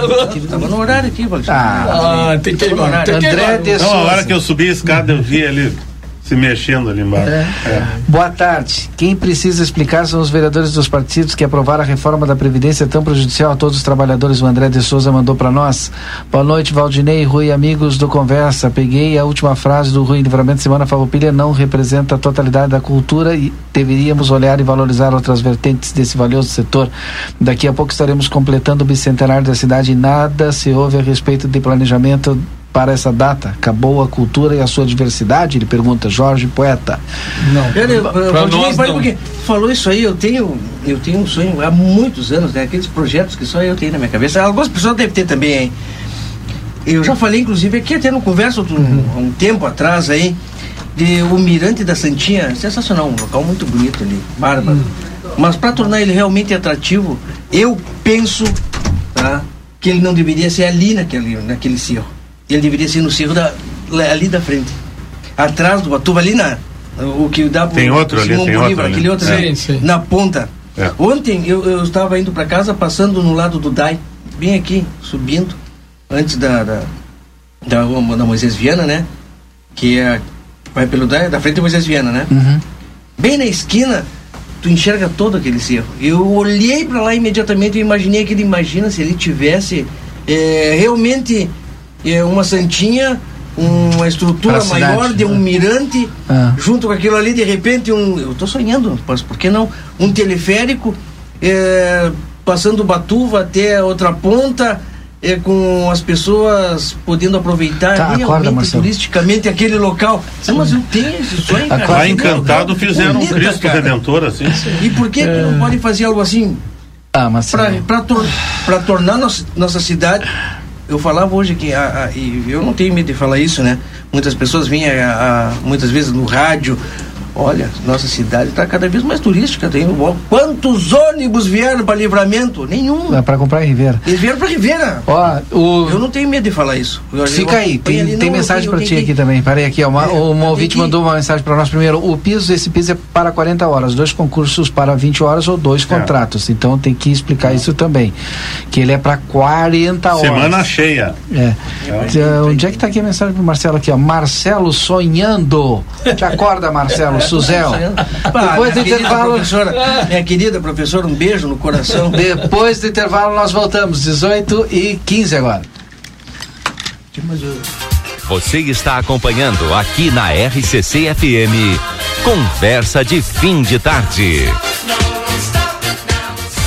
Tava no horário aqui, Ah, ah tem que ir. André de Souza. Não, a hora que eu subi a escada, eu vi ali se mexendo ali embaixo. É. É. Boa tarde. Quem precisa explicar são os vereadores dos partidos que aprovaram a reforma da Previdência tão prejudicial a todos os trabalhadores. O André de Souza mandou para nós. Boa noite, Valdinei, Rui, amigos do Conversa. Peguei a última frase do Rui Livramento Semana Farroupilha não representa a totalidade da cultura e deveríamos olhar e valorizar outras vertentes desse valioso setor. Daqui a pouco estaremos completando o bicentenário da cidade e nada se ouve a respeito de planejamento para essa data? Acabou a cultura e a sua diversidade? Ele pergunta, Jorge Poeta. Não. Pera, eu, nós, não. porque falou isso aí, eu tenho, eu tenho um sonho há muitos anos, né? Aqueles projetos que só eu tenho na minha cabeça. Algumas pessoas devem ter também, hein? Eu já falei, inclusive, aqui até no conversa um, uhum. um tempo atrás aí, de o Mirante da Santinha, sensacional, um local muito bonito ali, bárbaro. Uhum. Mas para tornar ele realmente atrativo, eu penso tá, que ele não deveria ser ali naquele, naquele cerro ele deveria ser no cerro da, ali da frente. Atrás do Batuva, ali na. O que dá Tem outro ali, tem outro ali. aquele outro ali, sim. na ponta. É. Ontem eu, eu estava indo para casa, passando no lado do Dai, bem aqui, subindo, antes da, da, da, da Moisés Viana, né? Que é. Vai pelo Dai, da frente da Moisés Viana, né? Uhum. Bem na esquina, tu enxerga todo aquele cerro. Eu olhei para lá imediatamente e imaginei que ele imagina se ele tivesse é, realmente é uma santinha, uma estrutura maior de um né? mirante, ah. junto com aquilo ali, de repente, um. Eu estou sonhando, mas por que não? Um teleférico é, passando Batuva até outra ponta. É, com as pessoas podendo aproveitar tá, realmente acorda, turisticamente aquele local. Sim, mas eu tenho esse sonho, cara. Lá encantado fizeram um Cristo cara. Redentor assim. E por que, é... que não é. pode fazer algo assim? Ah, mas para tor tornar nossa, nossa cidade eu falava hoje que a, a, e eu não tenho medo de falar isso, né? Muitas pessoas vinham a, muitas vezes no rádio Olha, nossa cidade está cada vez mais turística. Tem quantos ônibus vieram para Livramento? Nenhum. É para comprar em Ribeira. Eles vieram para Ribeira. Ó, o... Eu não tenho medo de falar isso. Eu, Fica eu, aí, tem, ali, tem não, mensagem para ti aqui também. Parei aqui, ó, uma, é, uma ouvinte que... mandou uma mensagem para nós primeiro. O piso, esse piso é para 40 horas, dois concursos para 20 horas ou dois é. contratos. Então tem que explicar isso também. Que ele é para 40 horas. Semana cheia. É. é. Onde é que está aqui a mensagem para Marcelo aqui, ó? Marcelo sonhando. Te acorda, Marcelo. Suzel. Depois do intervalo. Professora, minha querida professora, um beijo no coração. Depois do intervalo nós voltamos, 18 e 15 agora. Você está acompanhando aqui na RCC FM. Conversa de fim de tarde.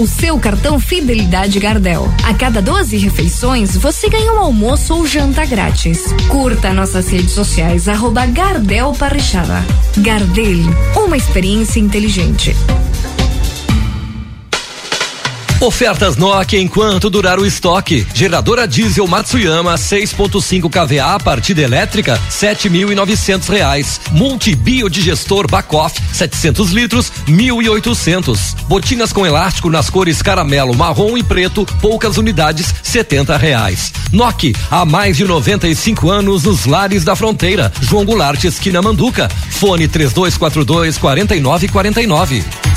O seu cartão Fidelidade Gardel. A cada 12 refeições, você ganha um almoço ou janta grátis. Curta nossas redes sociais, arroba Gardel Parrichada. Gardel, uma experiência inteligente. Ofertas Nokia enquanto durar o estoque. Geradora diesel Matsuyama 6.5 kVA partida elétrica 7.900 reais. Multibiodigestor Bacoff 700 litros 1.800. Botinas com elástico nas cores caramelo, marrom e preto poucas unidades 70 reais. Nokia há mais de 95 anos nos lares da fronteira. João Goulart esquina Manduca. Fone 3242 4949.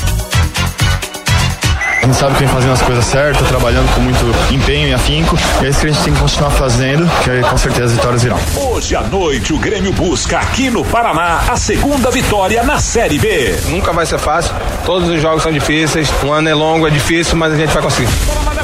A gente sabe que vem fazendo as coisas certas, trabalhando com muito empenho e afinco. E é isso que a gente tem que continuar fazendo, que aí com certeza as vitórias virão. Hoje à noite o Grêmio busca aqui no Paraná a segunda vitória na Série B. Nunca vai ser fácil, todos os jogos são difíceis, um ano é longo, é difícil, mas a gente vai conseguir.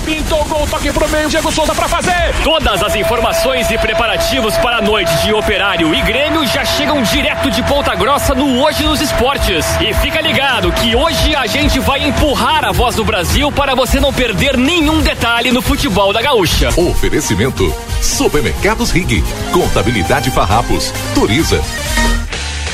Pintou, gol, toque pro meio, Diego Souza pra fazer. Todas as informações e preparativos para a noite de Operário e Grêmio já chegam direto de Ponta Grossa no Hoje nos Esportes. E fica ligado que hoje a gente vai empurrar a voz do Brasil para você não perder nenhum detalhe no futebol da gaúcha. Oferecimento: Supermercados Rig, Contabilidade Farrapos, Turiza.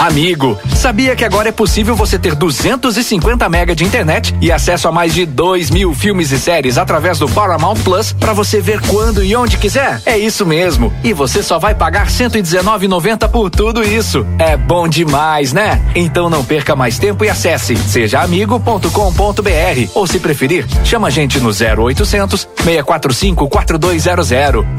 Amigo, sabia que agora é possível você ter 250 mega de internet e acesso a mais de 2 mil filmes e séries através do Paramount Plus para você ver quando e onde quiser? É isso mesmo. E você só vai pagar 119,90 por tudo isso. É bom demais, né? Então não perca mais tempo e acesse sejaamigo.com.br ou se preferir, chama a gente no 0800 645 4200.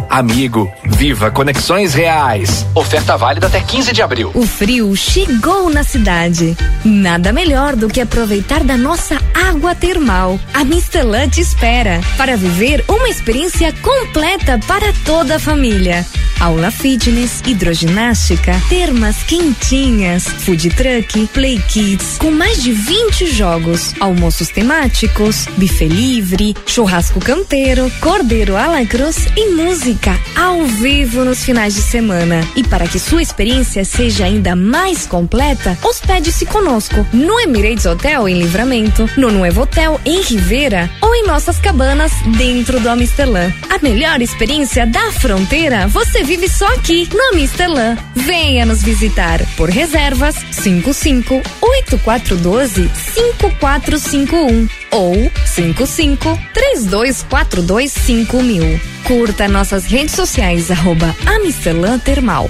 Amigo, viva conexões reais. Oferta válida até 15 de abril. O frio chegou na cidade. Nada melhor do que aproveitar da nossa água termal. A Mistelã te espera para viver uma experiência completa para toda a família. Aula fitness, hidroginástica, termas quentinhas, food truck, play kids, com mais de 20 jogos, almoços temáticos, buffet livre, churrasco canteiro, cordeiro à la cruz e música ao vivo nos finais de semana. E para que sua experiência seja ainda mais completa, hospede-se conosco no Emirates Hotel em Livramento, no Nuevo Hotel em Rivera ou em nossas cabanas dentro do Amsterdã. A melhor experiência da fronteira você vive só aqui no Amsterdã. Venha nos visitar por reservas 55 8412 5451 ou 55 3242 5000. Curta nossas redes sociais arroba Amistelã Termal.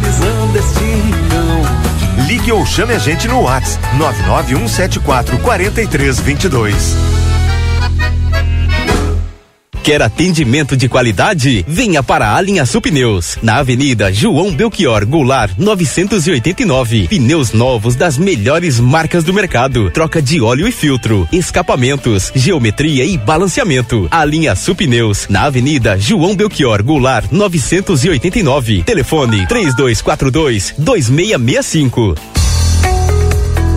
valorizando este rincão. Ligue ou chame a gente no WhatsApp 99174 4322. Quer atendimento de qualidade? Venha para a linha Supneus, na Avenida João Belchior Goulart, 989. Pneus novos das melhores marcas do mercado. Troca de óleo e filtro, escapamentos, geometria e balanceamento. A linha Supneus, na Avenida João Belchior Goulart, 989. Telefone 3242 2665.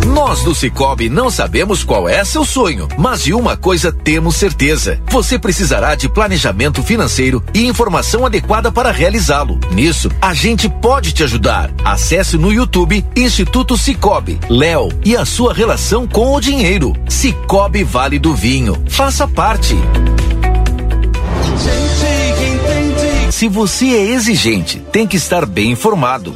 Nós do Cicobi não sabemos qual é seu sonho, mas de uma coisa temos certeza: você precisará de planejamento financeiro e informação adequada para realizá-lo. Nisso, a gente pode te ajudar. Acesse no YouTube Instituto Cicobi, Léo e a sua relação com o dinheiro. Cicobi Vale do Vinho. Faça parte. Se você é exigente, tem que estar bem informado.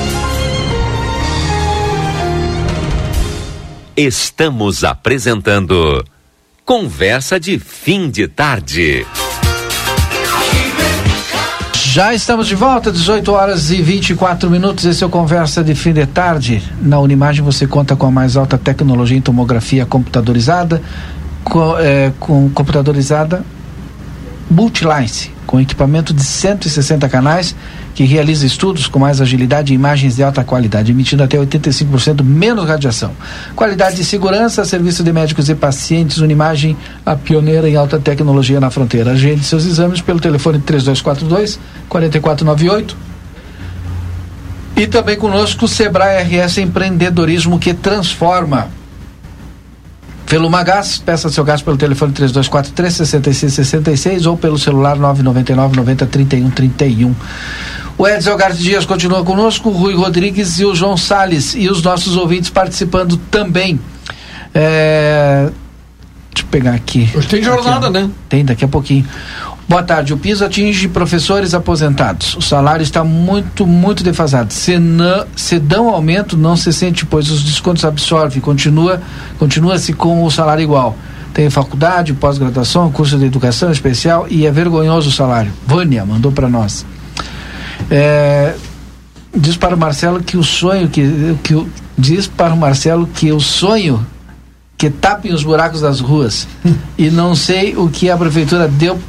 Estamos apresentando Conversa de Fim de Tarde. Já estamos de volta, 18 horas e 24 minutos. Esse é o Conversa de Fim de Tarde. Na Unimagem você conta com a mais alta tecnologia em tomografia computadorizada, com, é, com computadorizada Multilice, com equipamento de 160 canais que realiza estudos com mais agilidade e imagens de alta qualidade, emitindo até 85% menos radiação. Qualidade e segurança, serviço de médicos e pacientes, uma imagem a pioneira em alta tecnologia na fronteira. Agende seus exames pelo telefone 3242 4498. E também conosco o Sebrae RS Empreendedorismo que transforma. Feluma Gás, peça seu gás pelo telefone 3243 6666 ou pelo celular 999 90 31 31. O Edson Garte Dias continua conosco, o Rui Rodrigues e o João Sales e os nossos ouvintes participando também. É... Deixa eu pegar aqui. Hoje tem jornada, aqui, né? Tem, daqui a pouquinho. Boa tarde. O piso atinge professores aposentados. O salário está muito, muito defasado. Se, não, se dão aumento, não se sente, pois os descontos absorvem. Continua, continua-se com o salário igual. Tem faculdade, pós-graduação, curso de educação especial e é vergonhoso o salário. Vânia mandou para nós. É, diz para o Marcelo que o sonho que, que diz para o Marcelo que o sonho que tapem os buracos das ruas e não sei o que a prefeitura deu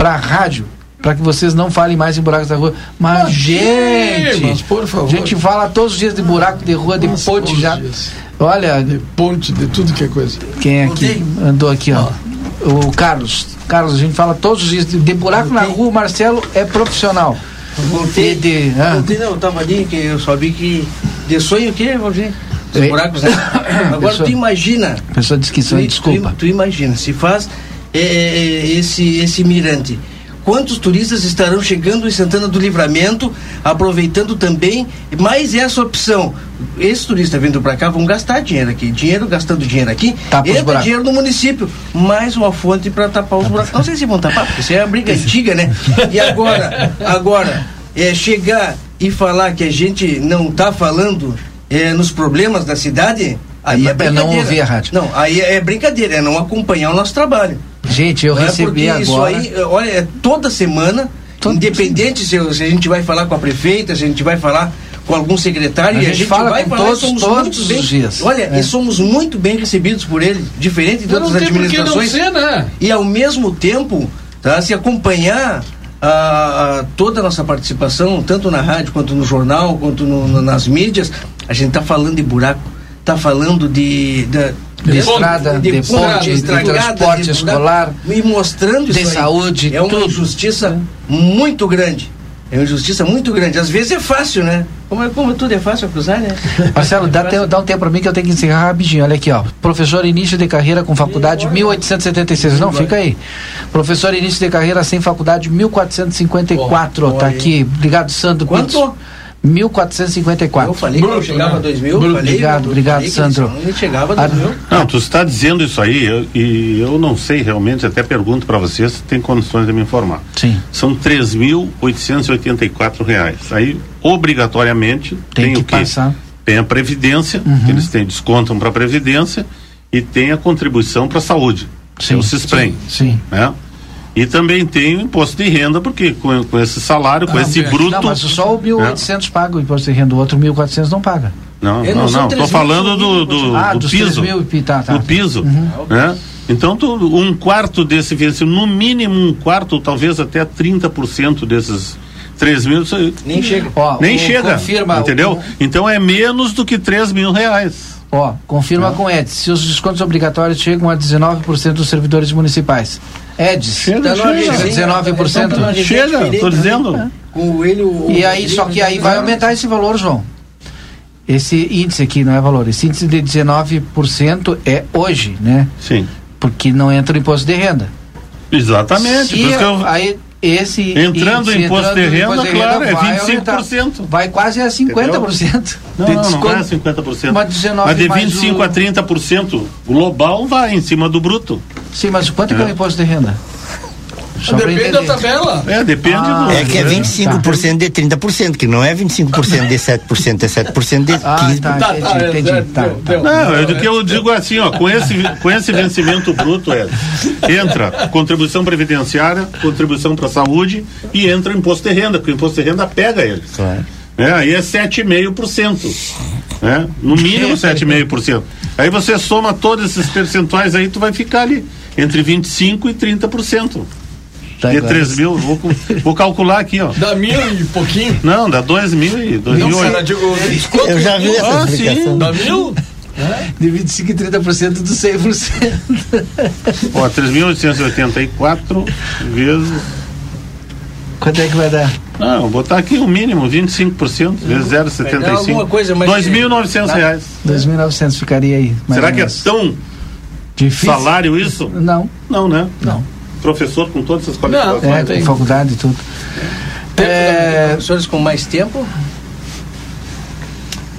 para a rádio para que vocês não falem mais em buracos da rua. Mas, gente, mas por favor. a gente fala todos os dias de buraco de rua, de Nossa, ponte já. Dias. Olha, de ponte, de tudo que é coisa. Quem é aqui andou aqui, ó? O Carlos. Carlos, a gente fala todos os dias de, de buraco na rua, o Marcelo é profissional. Voltei, de, ah. voltei não, eu tava ali, que eu vi que. De sonho o quê, Valdir? Os buracos, né? Agora pessoa, tu imagina. A pessoa disse que sonho, desculpa. Tu, tu, imagina, se faz é, é, é, esse, esse mirante. Quantos turistas estarão chegando em Santana do Livramento, aproveitando também mais essa opção? Esses turistas vindo para cá vão gastar dinheiro aqui, dinheiro gastando dinheiro aqui, Tapa entra dinheiro no município, mais uma fonte para tapar os buracos. Não sei se vão tapar, porque isso é a briga antiga, né? E agora, agora é chegar e falar que a gente não está falando é, nos problemas da cidade, aí é, é não ouvir a rádio. Não, aí é brincadeira, é não acompanhar o nosso trabalho. Gente, eu não recebi é agora. Isso aí, olha, é toda semana, Todo independente se, se, a gente vai falar com a prefeita, se a gente vai falar com algum secretário, a gente, a gente fala vai com falar, todos, somos todos muito bem, os dias. Olha, é. e somos muito bem recebidos por ele, diferente de outras administrações. Ser, né? E ao mesmo tempo, tá, se acompanhar a, a, toda a nossa participação, tanto na rádio quanto no jornal, quanto no, no, nas mídias, a gente está falando de buraco, está falando de, de de, estrada, de, de ponte, de, transporte de escolar, e mostrando de saúde, é uma tudo. injustiça muito grande. É uma injustiça muito grande. Às vezes é fácil, né? Como, como tudo é fácil acusar, né? Marcelo, dá, te, dá um tempo para mim que eu tenho que encerrar rapidinho. Olha aqui, ó. Professor início de carreira com faculdade 1876. Não, fica aí. Professor início de carreira sem faculdade 1454. Tá aqui. Obrigado, Sandro. Quanto? 1454. Eu falei que chegava a 2000. Bruto, falei, obrigado, eu obrigado, falei Sandro. ele chegava a 2000. Não, tu está dizendo isso aí eu- e eu não sei realmente, até pergunto para você se tem condições de me informar. Sim. São 3.884 reais. Aí, obrigatoriamente, Tem tem, que o quê? passar. Tem a Previdência, Uhum. que eles têm, descontam para a Previdência, e tem a contribuição para a saúde, que é o CISPREM. Sim. Né? E também tem o imposto de renda, porque com, com esse salário, com Ah, esse não, bruto. Não, mas só o 1.800 paga o imposto de renda, o outro 1.400 não paga. Não, não, não sou não. 3 Estou falando do, do, Ah, do piso. 3 mil tá, tá. do piso. Uhum. Né? Então, tu, um quarto desse vencimento, no mínimo um quarto, talvez até 30% desses 3 mil. Nem chega. Ó, nem chega. confirma, entendeu? o- Então é menos do que 3 mil reais. Ó, confirma com Edson. Se os descontos obrigatórios chegam a 19% dos servidores municipais. Edson, Chega, tá chega. chega 19%. Então, chega, tô dizendo. Com o ele, o, E aí, só que aí vai aumentar esse valor, João. Esse índice aqui não é valor. Esse índice de 19% é hoje, né? Sim. Porque não entra o imposto de renda. Exatamente. Que eu- aí esse Entrando índice, o imposto de renda, imposto de claro, é vai 25%. aumentar. Vai quase a 50%. Não, de não, não é 50%. Mas 19 Mas de mais 25% o- a 30% global vai em cima do bruto. Sim, mas quanto que é o imposto de renda? Só Depende da tabela. É, depende Ah, do. É que é 25% de 30%, que não é 25% de 7%, é 7% de 15%. Ah, tá, entendi, entendi. Tá, tá. Não, é do que eu digo assim, ó, com esse, com esse vencimento bruto, é, entra contribuição previdenciária, contribuição para a saúde e entra o imposto de renda, porque o imposto de renda pega eles. Claro. É, aí é 7,5%. Né? No mínimo 7,5%. Aí você soma todos esses percentuais aí, tu vai ficar ali entre 25% e 30%. Tá, de agora 3 mil, vou, vou calcular aqui, ó. Dá mil e pouquinho. Não, dá 2 mil e 2 Não, mil. cara, digo, desconto. Eu já vi essa Ah, sim. Dá mil? De 25% e 30% do 100%. Ó, 3.884 vezes. Quanto é que vai dar? Não, vou botar aqui o mínimo, 25%, vezes Vai dar alguma 0,75. coisa mais- 2.900 reais. 2.900 ficaria aí. Será que é menos. tão difícil? salário isso? Não, Não, né? não. Professor com todas essas É, qualificações. com faculdade e tudo. É... Professores com mais tempo?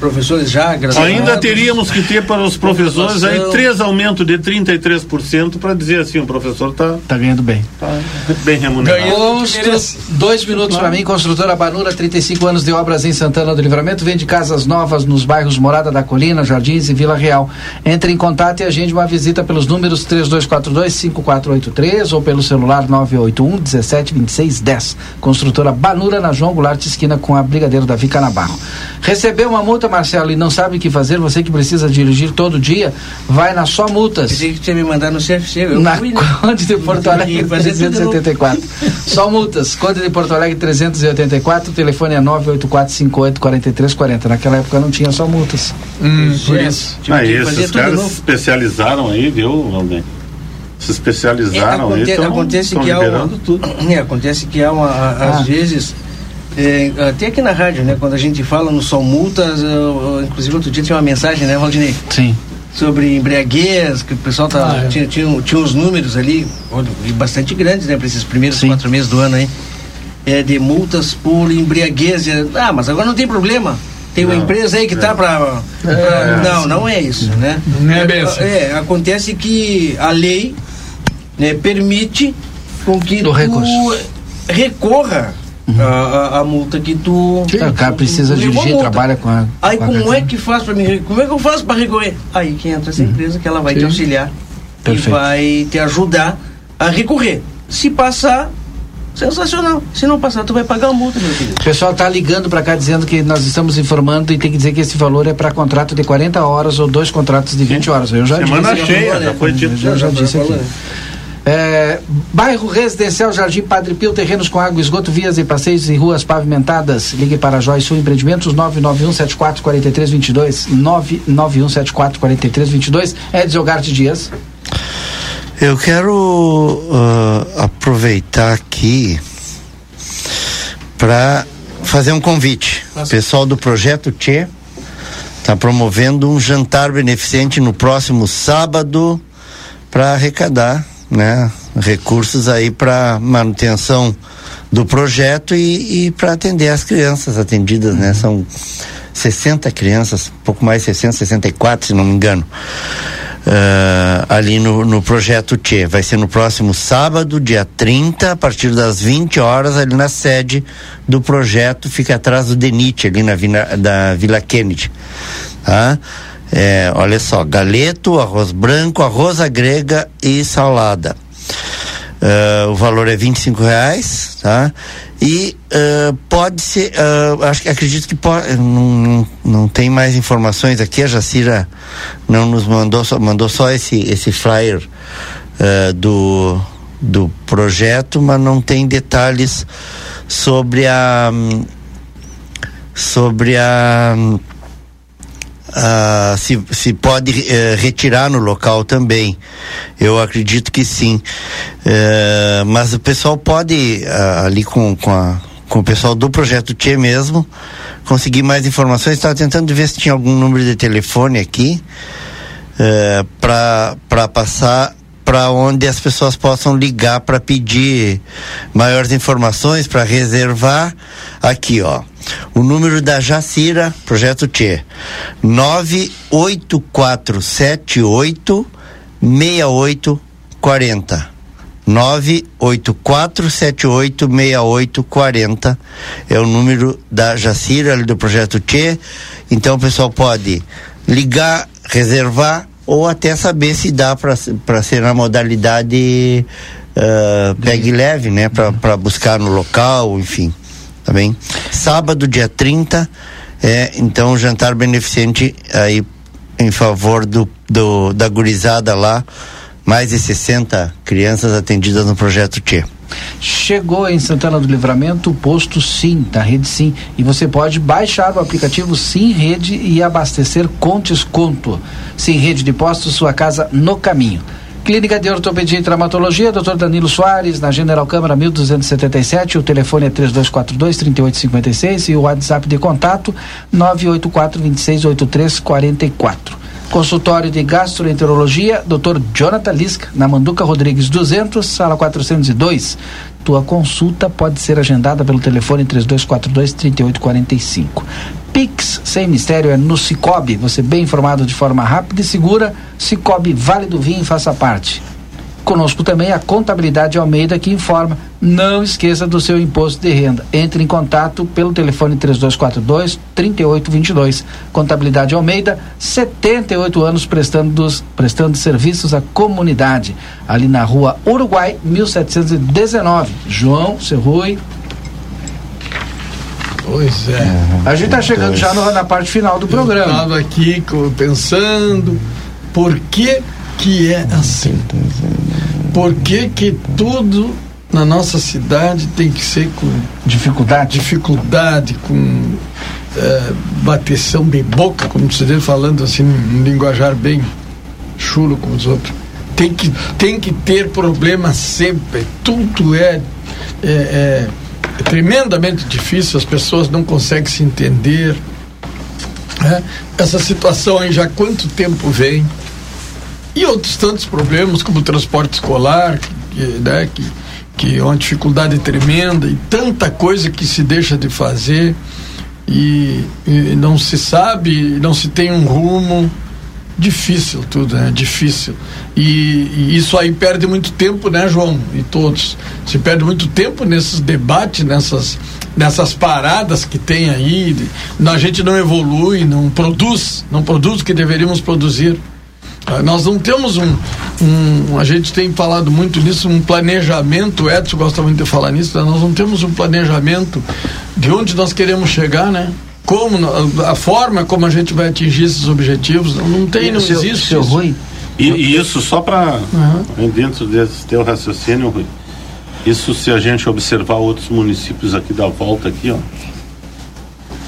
Professores já graduados? Ainda teríamos que ter para os professores aí três aumentos de 33% para dizer assim, o professor está Tá ganhando bem. bem remunerado. Constru... Dois minutos para mim, construtora Banura, 35 anos de obras em Santana do Livramento, vende casas novas nos bairros Morada da Colina, Jardins e Vila Real. Entre em contato e agende uma visita pelos números 3242-5483 ou pelo celular 981-172610. Construtora Banura na João Goulart, esquina com a Brigadeiro Davi Canabarro. Recebeu uma multa, Marcelo, e não sabe o que fazer? Você que precisa dirigir todo dia, vai na Só Multas. Pensei que tinha me mandado no CFC. Eu Na fui, né? Conde de Porto Alegre Tinha que fazer tudo de novo. 384. Só multas. Conde de Porto Alegre 384. O telefone é 984584340. Naquela época não tinha só multas. Hum, por É, isso. tive Aí, fazer esses caras se especializaram aí, viu, Valdir? Se É, especializaram aí, aconte- tão, acontece tão que há liberando uma, tudo. É, acontece que há uma, a- às Ah. vezes é, até aqui na rádio, né, quando a gente fala no Sol Multas, eu- eu- inclusive outro dia tinha uma mensagem, né, Valdinei, Sim. sobre embriaguez, que o pessoal tá, Ah, é. tinha, tinha, tinha uns números ali, bastante grandes, né, para esses primeiros Sim. quatro meses do ano aí, é, de multas por embriaguez. É, Ah, mas agora não tem problema. Tem uma Não. empresa aí que tá para. não, não é isso, né? Não é bem assim. É, acontece que a lei né, permite com que Do tu recorra a, a- a multa que tu. O cara precisa tu dirigir, trabalha com a. Aí com a como carteira. é que faz para mim? Como é que eu faço para recorrer? Aí que entra essa empresa que ela vai te Sim. auxiliar Perfeito. e vai te ajudar a recorrer. Se passar, sensacional. Se não passar, tu vai pagar a multa, meu querido. O pessoal tá ligando para cá dizendo que nós estamos informando e tem que dizer que esse valor é para contrato de 40 horas ou dois contratos de 20 horas. Eu já Semana disse. cheia, já foi dito. Eu já, já disse aqui. É, bairro Residencial Jardim Padre Pio, terrenos com água, esgoto, vias e passeios e ruas pavimentadas. Ligue para Joyce Sul Empreendimentos 991744322 991744322 Edson Garte Dias. Eu quero ah, aproveitar aqui para fazer um convite. O pessoal do projeto Tchê está promovendo um jantar beneficente no próximo sábado para arrecadar, né, recursos aí para manutenção do projeto e, e para atender as crianças atendidas, né? São 60 crianças, pouco mais 60, 64, se não me engano. Uh, ali no, no projeto Tchê. Vai ser no próximo sábado, dia 30, a partir das 20 horas, ali na sede do projeto, fica atrás do DENIT, ali na Vila, da Vila Kennedy. Tá? É, olha só, galeto, arroz branco, arroz grega e salada. Uh, o valor é 25 reais, tá? E uh, pode ser, uh, acho acredito que pode, não, não tem mais informações aqui, a Jacira não nos mandou, só, mandou só esse, esse flyer do, do projeto, mas não tem detalhes sobre a sobre a ah, se, se pode eh, retirar no local também. Eu acredito que sim. Eh, mas o pessoal pode, ah, ali com, com, a, com o pessoal do projeto Tchê mesmo, conseguir mais informações. Estava tentando ver se tinha algum número de telefone aqui eh, para passar para onde as pessoas possam ligar para pedir maiores informações, para reservar. Aqui, ó. O número da Jacira, projeto T, 98478 6840. 984786840 é o número da Jacira do projeto T. Então o pessoal pode ligar, reservar ou até saber se dá para ser na modalidade uh, pegue leve, né? Para buscar no local, enfim. Tá bem? Sábado, dia 30, é então jantar beneficente aí em favor do, do da gurizada lá. Mais de 60 crianças atendidas no projeto T. Chegou em Santana do Livramento o posto Sim, da Rede Sim. E você pode baixar o aplicativo Sim Rede e abastecer com desconto. Sim Rede de Postos, sua casa no caminho. Clínica de Ortopedia e Traumatologia, Dr. Danilo Soares, na General Câmara 1277. O telefone é 3242-3856 e o WhatsApp de contato 984 268344. Consultório de Gastroenterologia, Dr. Jonathan Lisca, na Manduca Rodrigues 200, sala 402. Tua consulta pode ser agendada pelo telefone 3242-3845. Pix sem mistério é no Cicobi. Você bem informado de forma rápida e segura. Cicobi Vale do Vinho faça parte. Conosco também a Contabilidade Almeida que informa: não esqueça do seu imposto de renda. Entre em contato pelo telefone 3242 3822. Contabilidade Almeida, 78 anos prestando, dos, prestando serviços à comunidade. Ali na rua Uruguai, 1719. João Serrui. Pois é. Uhum. A gente está chegando já no, na parte final do programa. Estava aqui pensando por que que é assim. Por que que tudo na nossa cidade tem que ser com dificuldade, dificuldade com é, bateção de boca, como se diz, falando assim, um linguajar bem chulo com os outros. Tem que, tem que ter problema sempre. Tudo é, é, é tremendamente difícil, as pessoas não conseguem se entender. Né? Essa situação aí já há quanto tempo vem? E outros tantos problemas, como o transporte escolar, que, né, que, que é uma dificuldade tremenda, e tanta coisa que se deixa de fazer, e, e não se sabe, não se tem um rumo. Difícil tudo, né? Difícil. E, e, isso aí perde muito tempo, né, João? E todos. Se perde muito tempo nesses debates, nessas, nessas paradas que tem aí. A gente não evolui, não produz, não produz o que deveríamos produzir. Ah, nós não temos um, um, A gente tem falado muito nisso, um planejamento. O Edson gosta muito de falar nisso. Né? Nós não temos um planejamento de onde nós queremos chegar, né? Como, a forma como a gente vai atingir esses objetivos. Não, tem, não seu, existe. Seu isso. Rui? E, e isso só para. Uhum. Dentro desse teu raciocínio, Rui. Isso se a gente observar outros municípios aqui da volta aqui, ó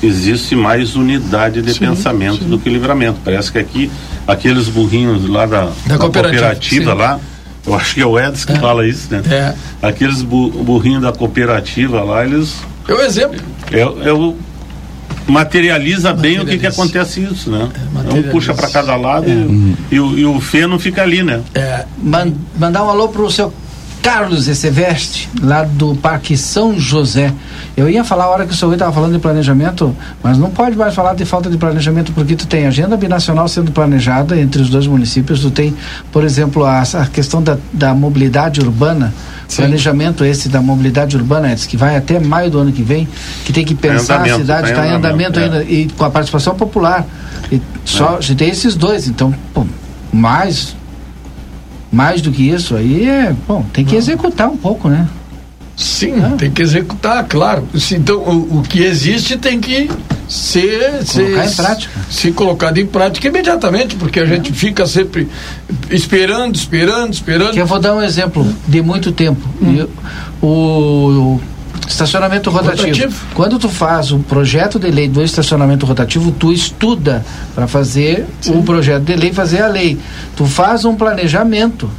existe mais unidade de sim, pensamento sim. do que livramento. Parece que aqui, aqueles burrinhos lá da, da, da cooperativa, cooperativa lá, eu acho que é o Edson que é. fala isso, né? É. Aqueles burrinhos da cooperativa lá, eles É o exemplo. Eu, eu materializa bem o que, que acontece isso, né? É, um puxa para cada lado é. e, e, o, e o Fê não fica ali, né? É, man, mandar um alô pro seu Carlos Esseveste, lá do Parque São José. Eu ia falar a hora que o senhor estava falando de planejamento, mas não pode mais falar de falta de planejamento, porque tu tem agenda binacional sendo planejada entre os dois municípios, tu tem, por exemplo, a, a questão da, da mobilidade urbana, Sim. planejamento esse da mobilidade urbana, que vai até maio do ano que vem, que tem que pensar a cidade, está tá em andamento, é. ainda, e com a participação popular. E só, é. tem esses dois, então, pô, mais mais do que isso aí é, bom, tem que executar um pouco, né? Sim, é. tem que executar, claro. Então, o, o, que existe tem que ser, ser em prática. ser colocado em prática imediatamente, porque a é. gente fica sempre esperando, esperando, esperando. Que eu vou dar um exemplo de muito tempo. Hum. o Estacionamento rotativo. rotativo. Quando tu faz o projeto de lei do estacionamento rotativo, tu estuda para fazer o projeto de lei, fazer a lei. Tu faz um planejamento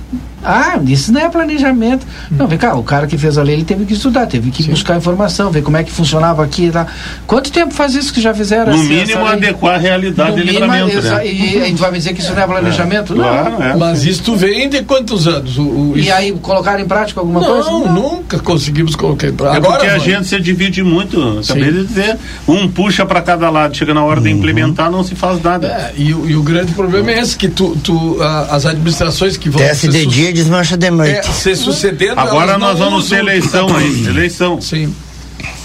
ah, isso não é planejamento. Não, vem cá, o cara que fez a lei, ele teve que estudar, teve que Sim. buscar informação, ver como é que funcionava aqui e lá. Quanto tempo faz isso que já fizeram? No assim, mínimo, adequar a realidade no de livramento, né? E a gente vai dizer que isso não é planejamento? É, não. Claro, é. Mas isto vem de quantos anos? O, o, e aí, colocar em prática alguma não, coisa? Não, nunca conseguimos colocar em prática. É Agora, porque a gente se divide muito, acabei de dizer. Um puxa para cada lado, chega na hora uhum. de implementar, não se faz nada. É, e, e, o grande problema é esse, que tu, tu a, as administrações que vão... Desce de dia desmancha de noite. É, se sucedendo. Agora nós vamos ter eleição aí. Eleição. Sim.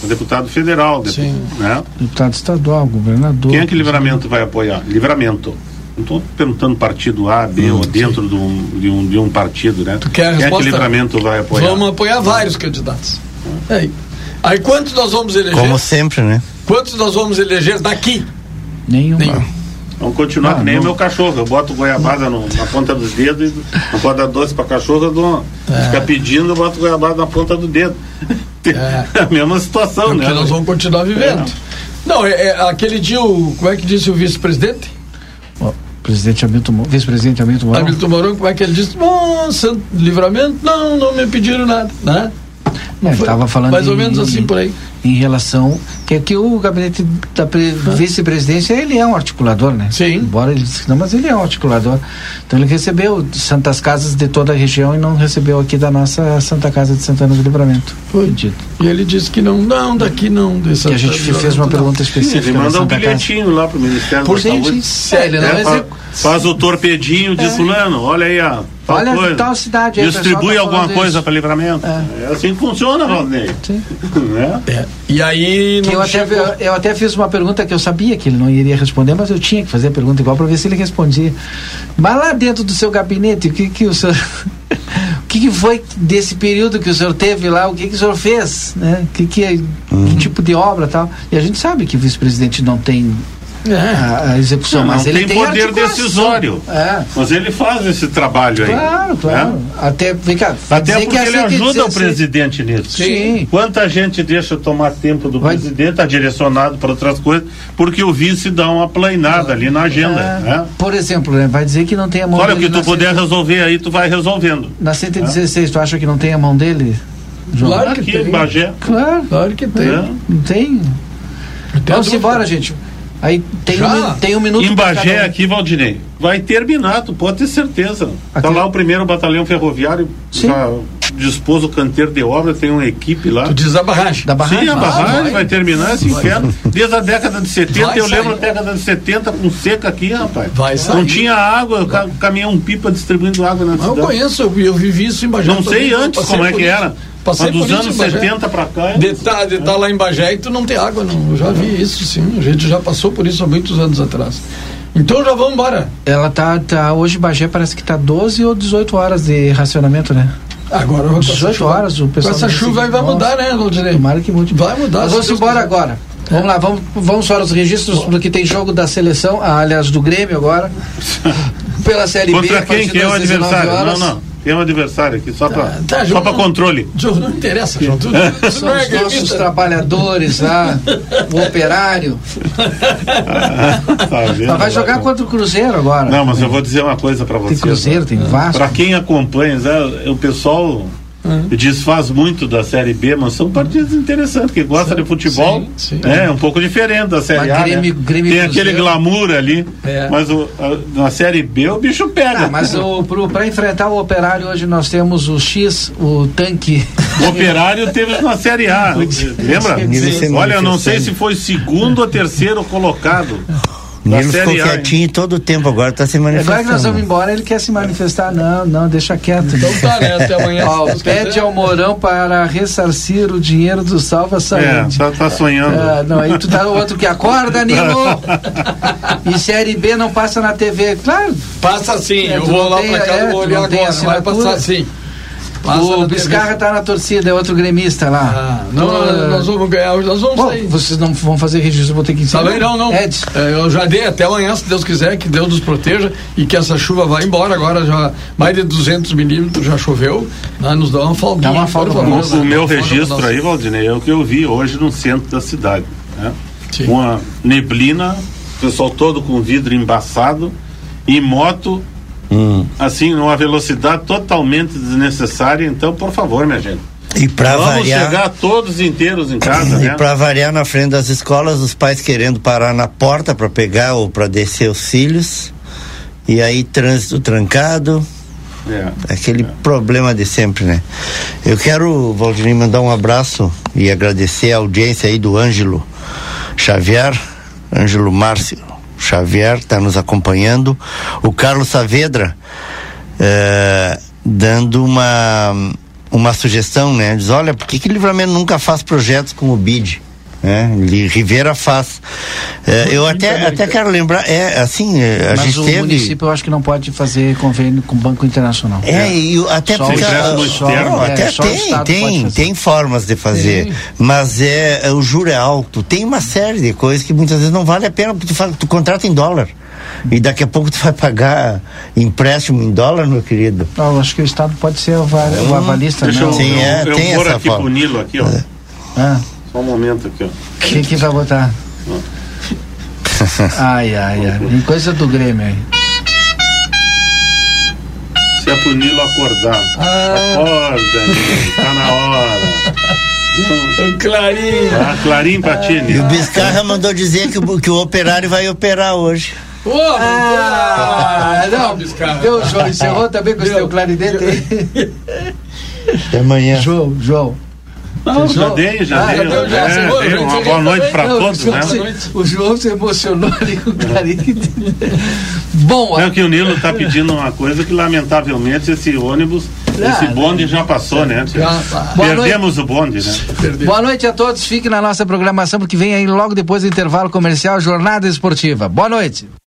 O deputado federal, Sim. Né? deputado estadual, governador. Quem é que livramento vai apoiar? Livramento. Não estou perguntando partido A, B hum, ou dentro de um, de, um, de um partido, né? Tu quer Quem é que livramento vai apoiar? Vamos apoiar vários candidatos. É. Aí. Aí quantos nós vamos eleger? Como sempre, né? Quantos nós vamos eleger daqui? Nenhum. Nenhum. Vamos continuar ah, que nem não. meu cachorro. Eu boto goiabada no, na ponta dos dedos e não pode dar doce para cachorro, eu dou, é. fica pedindo, eu boto goiabada na ponta do dedo. É. a mesma situação, né? Porque nós vamos continuar vivendo. É. Não, é, é, aquele dia, o, como é que disse o vice-presidente? presidente Hamilton, vice-presidente Hamilton Mourão. Hamilton Mourão, como é que ele disse? Nossa, livramento? Não, não me pediram nada, né? Não, estava falando mais ou menos assim por aí em relação que, que o gabinete da vice-presidência ele é um articulador, né? Sim. Embora ele disse que não, mas ele é um articulador. Então ele recebeu Santas Casas de toda a região e não recebeu aqui da nossa Santa Casa de Santana do Livramento. Foi dito. E ele disse que não, não, daqui não. Dessa, que a gente fez uma pergunta específica. Sim, ele manda um bilhetinho Casa. lá para o Ministério Por da Saúde. É, ele não é, faz, faz, o torpedinho de é. fulano, olha aí a Olha coisa. tal cidade. Distribui tá alguma coisa para livramento. É. é. assim que funciona, Rodney. Sim. É. é. E aí. eu, até, eu, eu, até fiz uma pergunta que eu sabia que ele não iria responder, mas eu tinha que fazer a pergunta igual para ver se ele respondia. Mas lá dentro do seu gabinete, o que, que o senhor. o que, que, foi desse período que o senhor teve lá? O que, que o senhor fez? Né? Que, que, uhum. que tipo de obra tal? E a gente sabe que o vice-presidente não tem é. a, execução, não, mas não ele tem, tem poder decisório. É. Mas ele faz esse trabalho aí. Claro, claro. Né? Até, cá, Até porque ele ajuda o presidente nisso. Sim. Quanta gente deixa tomar tempo do Vai. presidente, está direcionado para outras coisas, porque o vice dá uma planeada ali na agenda. É. Né? Por exemplo, né, vai dizer que não tem a mão Olha, o que tu puder resolver aí, tu vai resolvendo. Na 116, tu acha que não tem a mão dele? João? Claro que, que tem. Bagé. Claro. Claro que tem. É. Não tem. Vamos embora, gente. Aí tem, um, tem um minuto. Em Bagé, um. aqui, Valdinei, vai terminar, tu pode ter certeza. Está lá o primeiro batalhão ferroviário, Sim. já dispôs o canteiro de obra, tem uma equipe lá. Tu diz a barragem. Da barragem? Sim, a barragem ah, vai. vai. terminar esse inferno. Desde a década de 70, vai eu sair. lembro a década de 70 com seca aqui, rapaz. Vai sair. Não tinha água, vai. caminhão pipa distribuindo água na cidade. Eu conheço, eu, eu vivi isso em Bagé. Não sei antes como é que era. Passei Mas dos anos 70 para cá. De estar tá, tá lá em Bagé e tu não tem água, não. Eu já vi isso, sim. A gente já passou por isso há muitos anos atrás. Então já vamos embora. Ela tá, tá hoje Bagé parece que tá 12 ou 18 horas de racionamento, né? Agora 18 horas o pessoal. Com essa chuva aí vai mudar, né, Valdirei? Tomara que mude. Vai mudar. Mas vamos embora agora. É. Vamos lá, vamos, vamos para os registros do que tem jogo da seleção, ah, aliás, do Grêmio agora. pela Série Contra B. Contra quem que é o adversário? Não, não. Tem um adversário aqui, só para tá, tá, para controle. Jogo não interessa, João. Tudo, tudo São é os nossos trabalhadores lá, o operário. Ah, tá vendo, mas vai jogar contra o Cruzeiro agora. Não, mas eu vou dizer uma coisa para vocês. Tem Cruzeiro, tem Vasco. Para quem acompanha, né, o pessoal uhum. desfaz muito da Série B, mas são partidas interessantes, que gosta sim, de futebol, sim, sim. é um pouco diferente da Série A. Grêmio, né? Grêmio Tem aquele glamour ali, é. mas o, a, na Série B o bicho pega. Ah, mas para enfrentar o Operário hoje nós temos o X, o tanque. O Operário teve na Série A, lembra? Olha, eu não sei se foi segundo ou terceiro colocado. Nilo ficou quietinho a, todo o tempo agora, está se manifestando. Agora que nós vamos embora, ele quer se manifestar. Não, não, deixa quieto. Então tá, né? Até amanhã. Ó, pede ao Mourão para ressarcir o dinheiro do Salva Saúde. É, tá, tá sonhando. É, não, aí tu tá o outro que acorda, Nilo. e Série B não passa na TV. Claro. Passa sim, é, eu vou lá para cá, é, vou olhar agora, vai passar sim. Passa o Biscarra está na torcida, é outro gremista lá. Ah, não, uh, nós vamos ganhar, nós vamos Bom, sair. Vocês não vão fazer registro, vou ter que ensinar. Também não, não. É, eu já dei até amanhã, se Deus quiser, que Deus nos proteja e que essa chuva vá embora. Agora já mais de 200 milímetros já choveu, né, nos dá uma falta. Dá uma falta. O, o meu registro aí, Valdinei, é o que eu vi hoje no centro da cidade. Né? Uma neblina, o pessoal todo com vidro embaçado e moto Hum. Assim, numa velocidade totalmente desnecessária. Então, por favor, minha gente. E para variar, chegar todos inteiros em casa, e né? para variar na frente das escolas, os pais querendo parar na porta para pegar ou para descer os filhos. E aí trânsito trancado. É, aquele é. problema de sempre, né? Eu quero, Valdir, mandar um abraço e agradecer a audiência aí do Ângelo Xavier, Ângelo Márcio Xavier está nos acompanhando, o Carlos Saavedra é, dando uma uma sugestão, né? Diz, olha, por que que Livramento nunca faz projetos como o BID? É, Rivera faz. É, eu até, até quero lembrar, é assim, é, a Mas gente o teve... município eu acho que não pode fazer convênio com o Banco Internacional. É, é. e até só porque só, só, até é, tem, tem, tem formas de fazer, tem. mas é, é, o juro é alto. Tem uma série de coisas que muitas vezes não vale a pena, porque tu, fala, tu contrata em dólar. E daqui a pouco tu vai pagar empréstimo em dólar, meu querido. Não, acho que o Estado pode ser o, hum, o avalista, Deixa não. Eu, Sim, é, eu, tem eu essa aqui forma. Nilo aqui, ó. Ah. Só um momento aqui, ó. Quem que vai botar? ai, ai, ai. Em coisa do Grêmio aí. Se é pro Nilo acordar. Ah. Acorda, Nilo, tá na hora. O Clarim. Ah, Clarim Patini. E o Biscarra mandou dizer que o, que o operário vai operar hoje. Pô, ah, não, Biscarra. Deu, João, encerrou também com o seu clarinete. Até amanhã. João, João. Não, já dei, já ah, dei. Já, já, é, dei uma boa noite para todos, né? o João se emocionou ali com o Clarim. Bom, é que o Nilo está pedindo uma coisa que lamentavelmente esse ônibus, ah, esse bonde já passou, né? Já, Perdemos o bonde, né? Perdemos. Boa noite a todos. Fiquem na nossa programação porque vem aí logo depois do intervalo comercial Jornada Esportiva. Boa noite.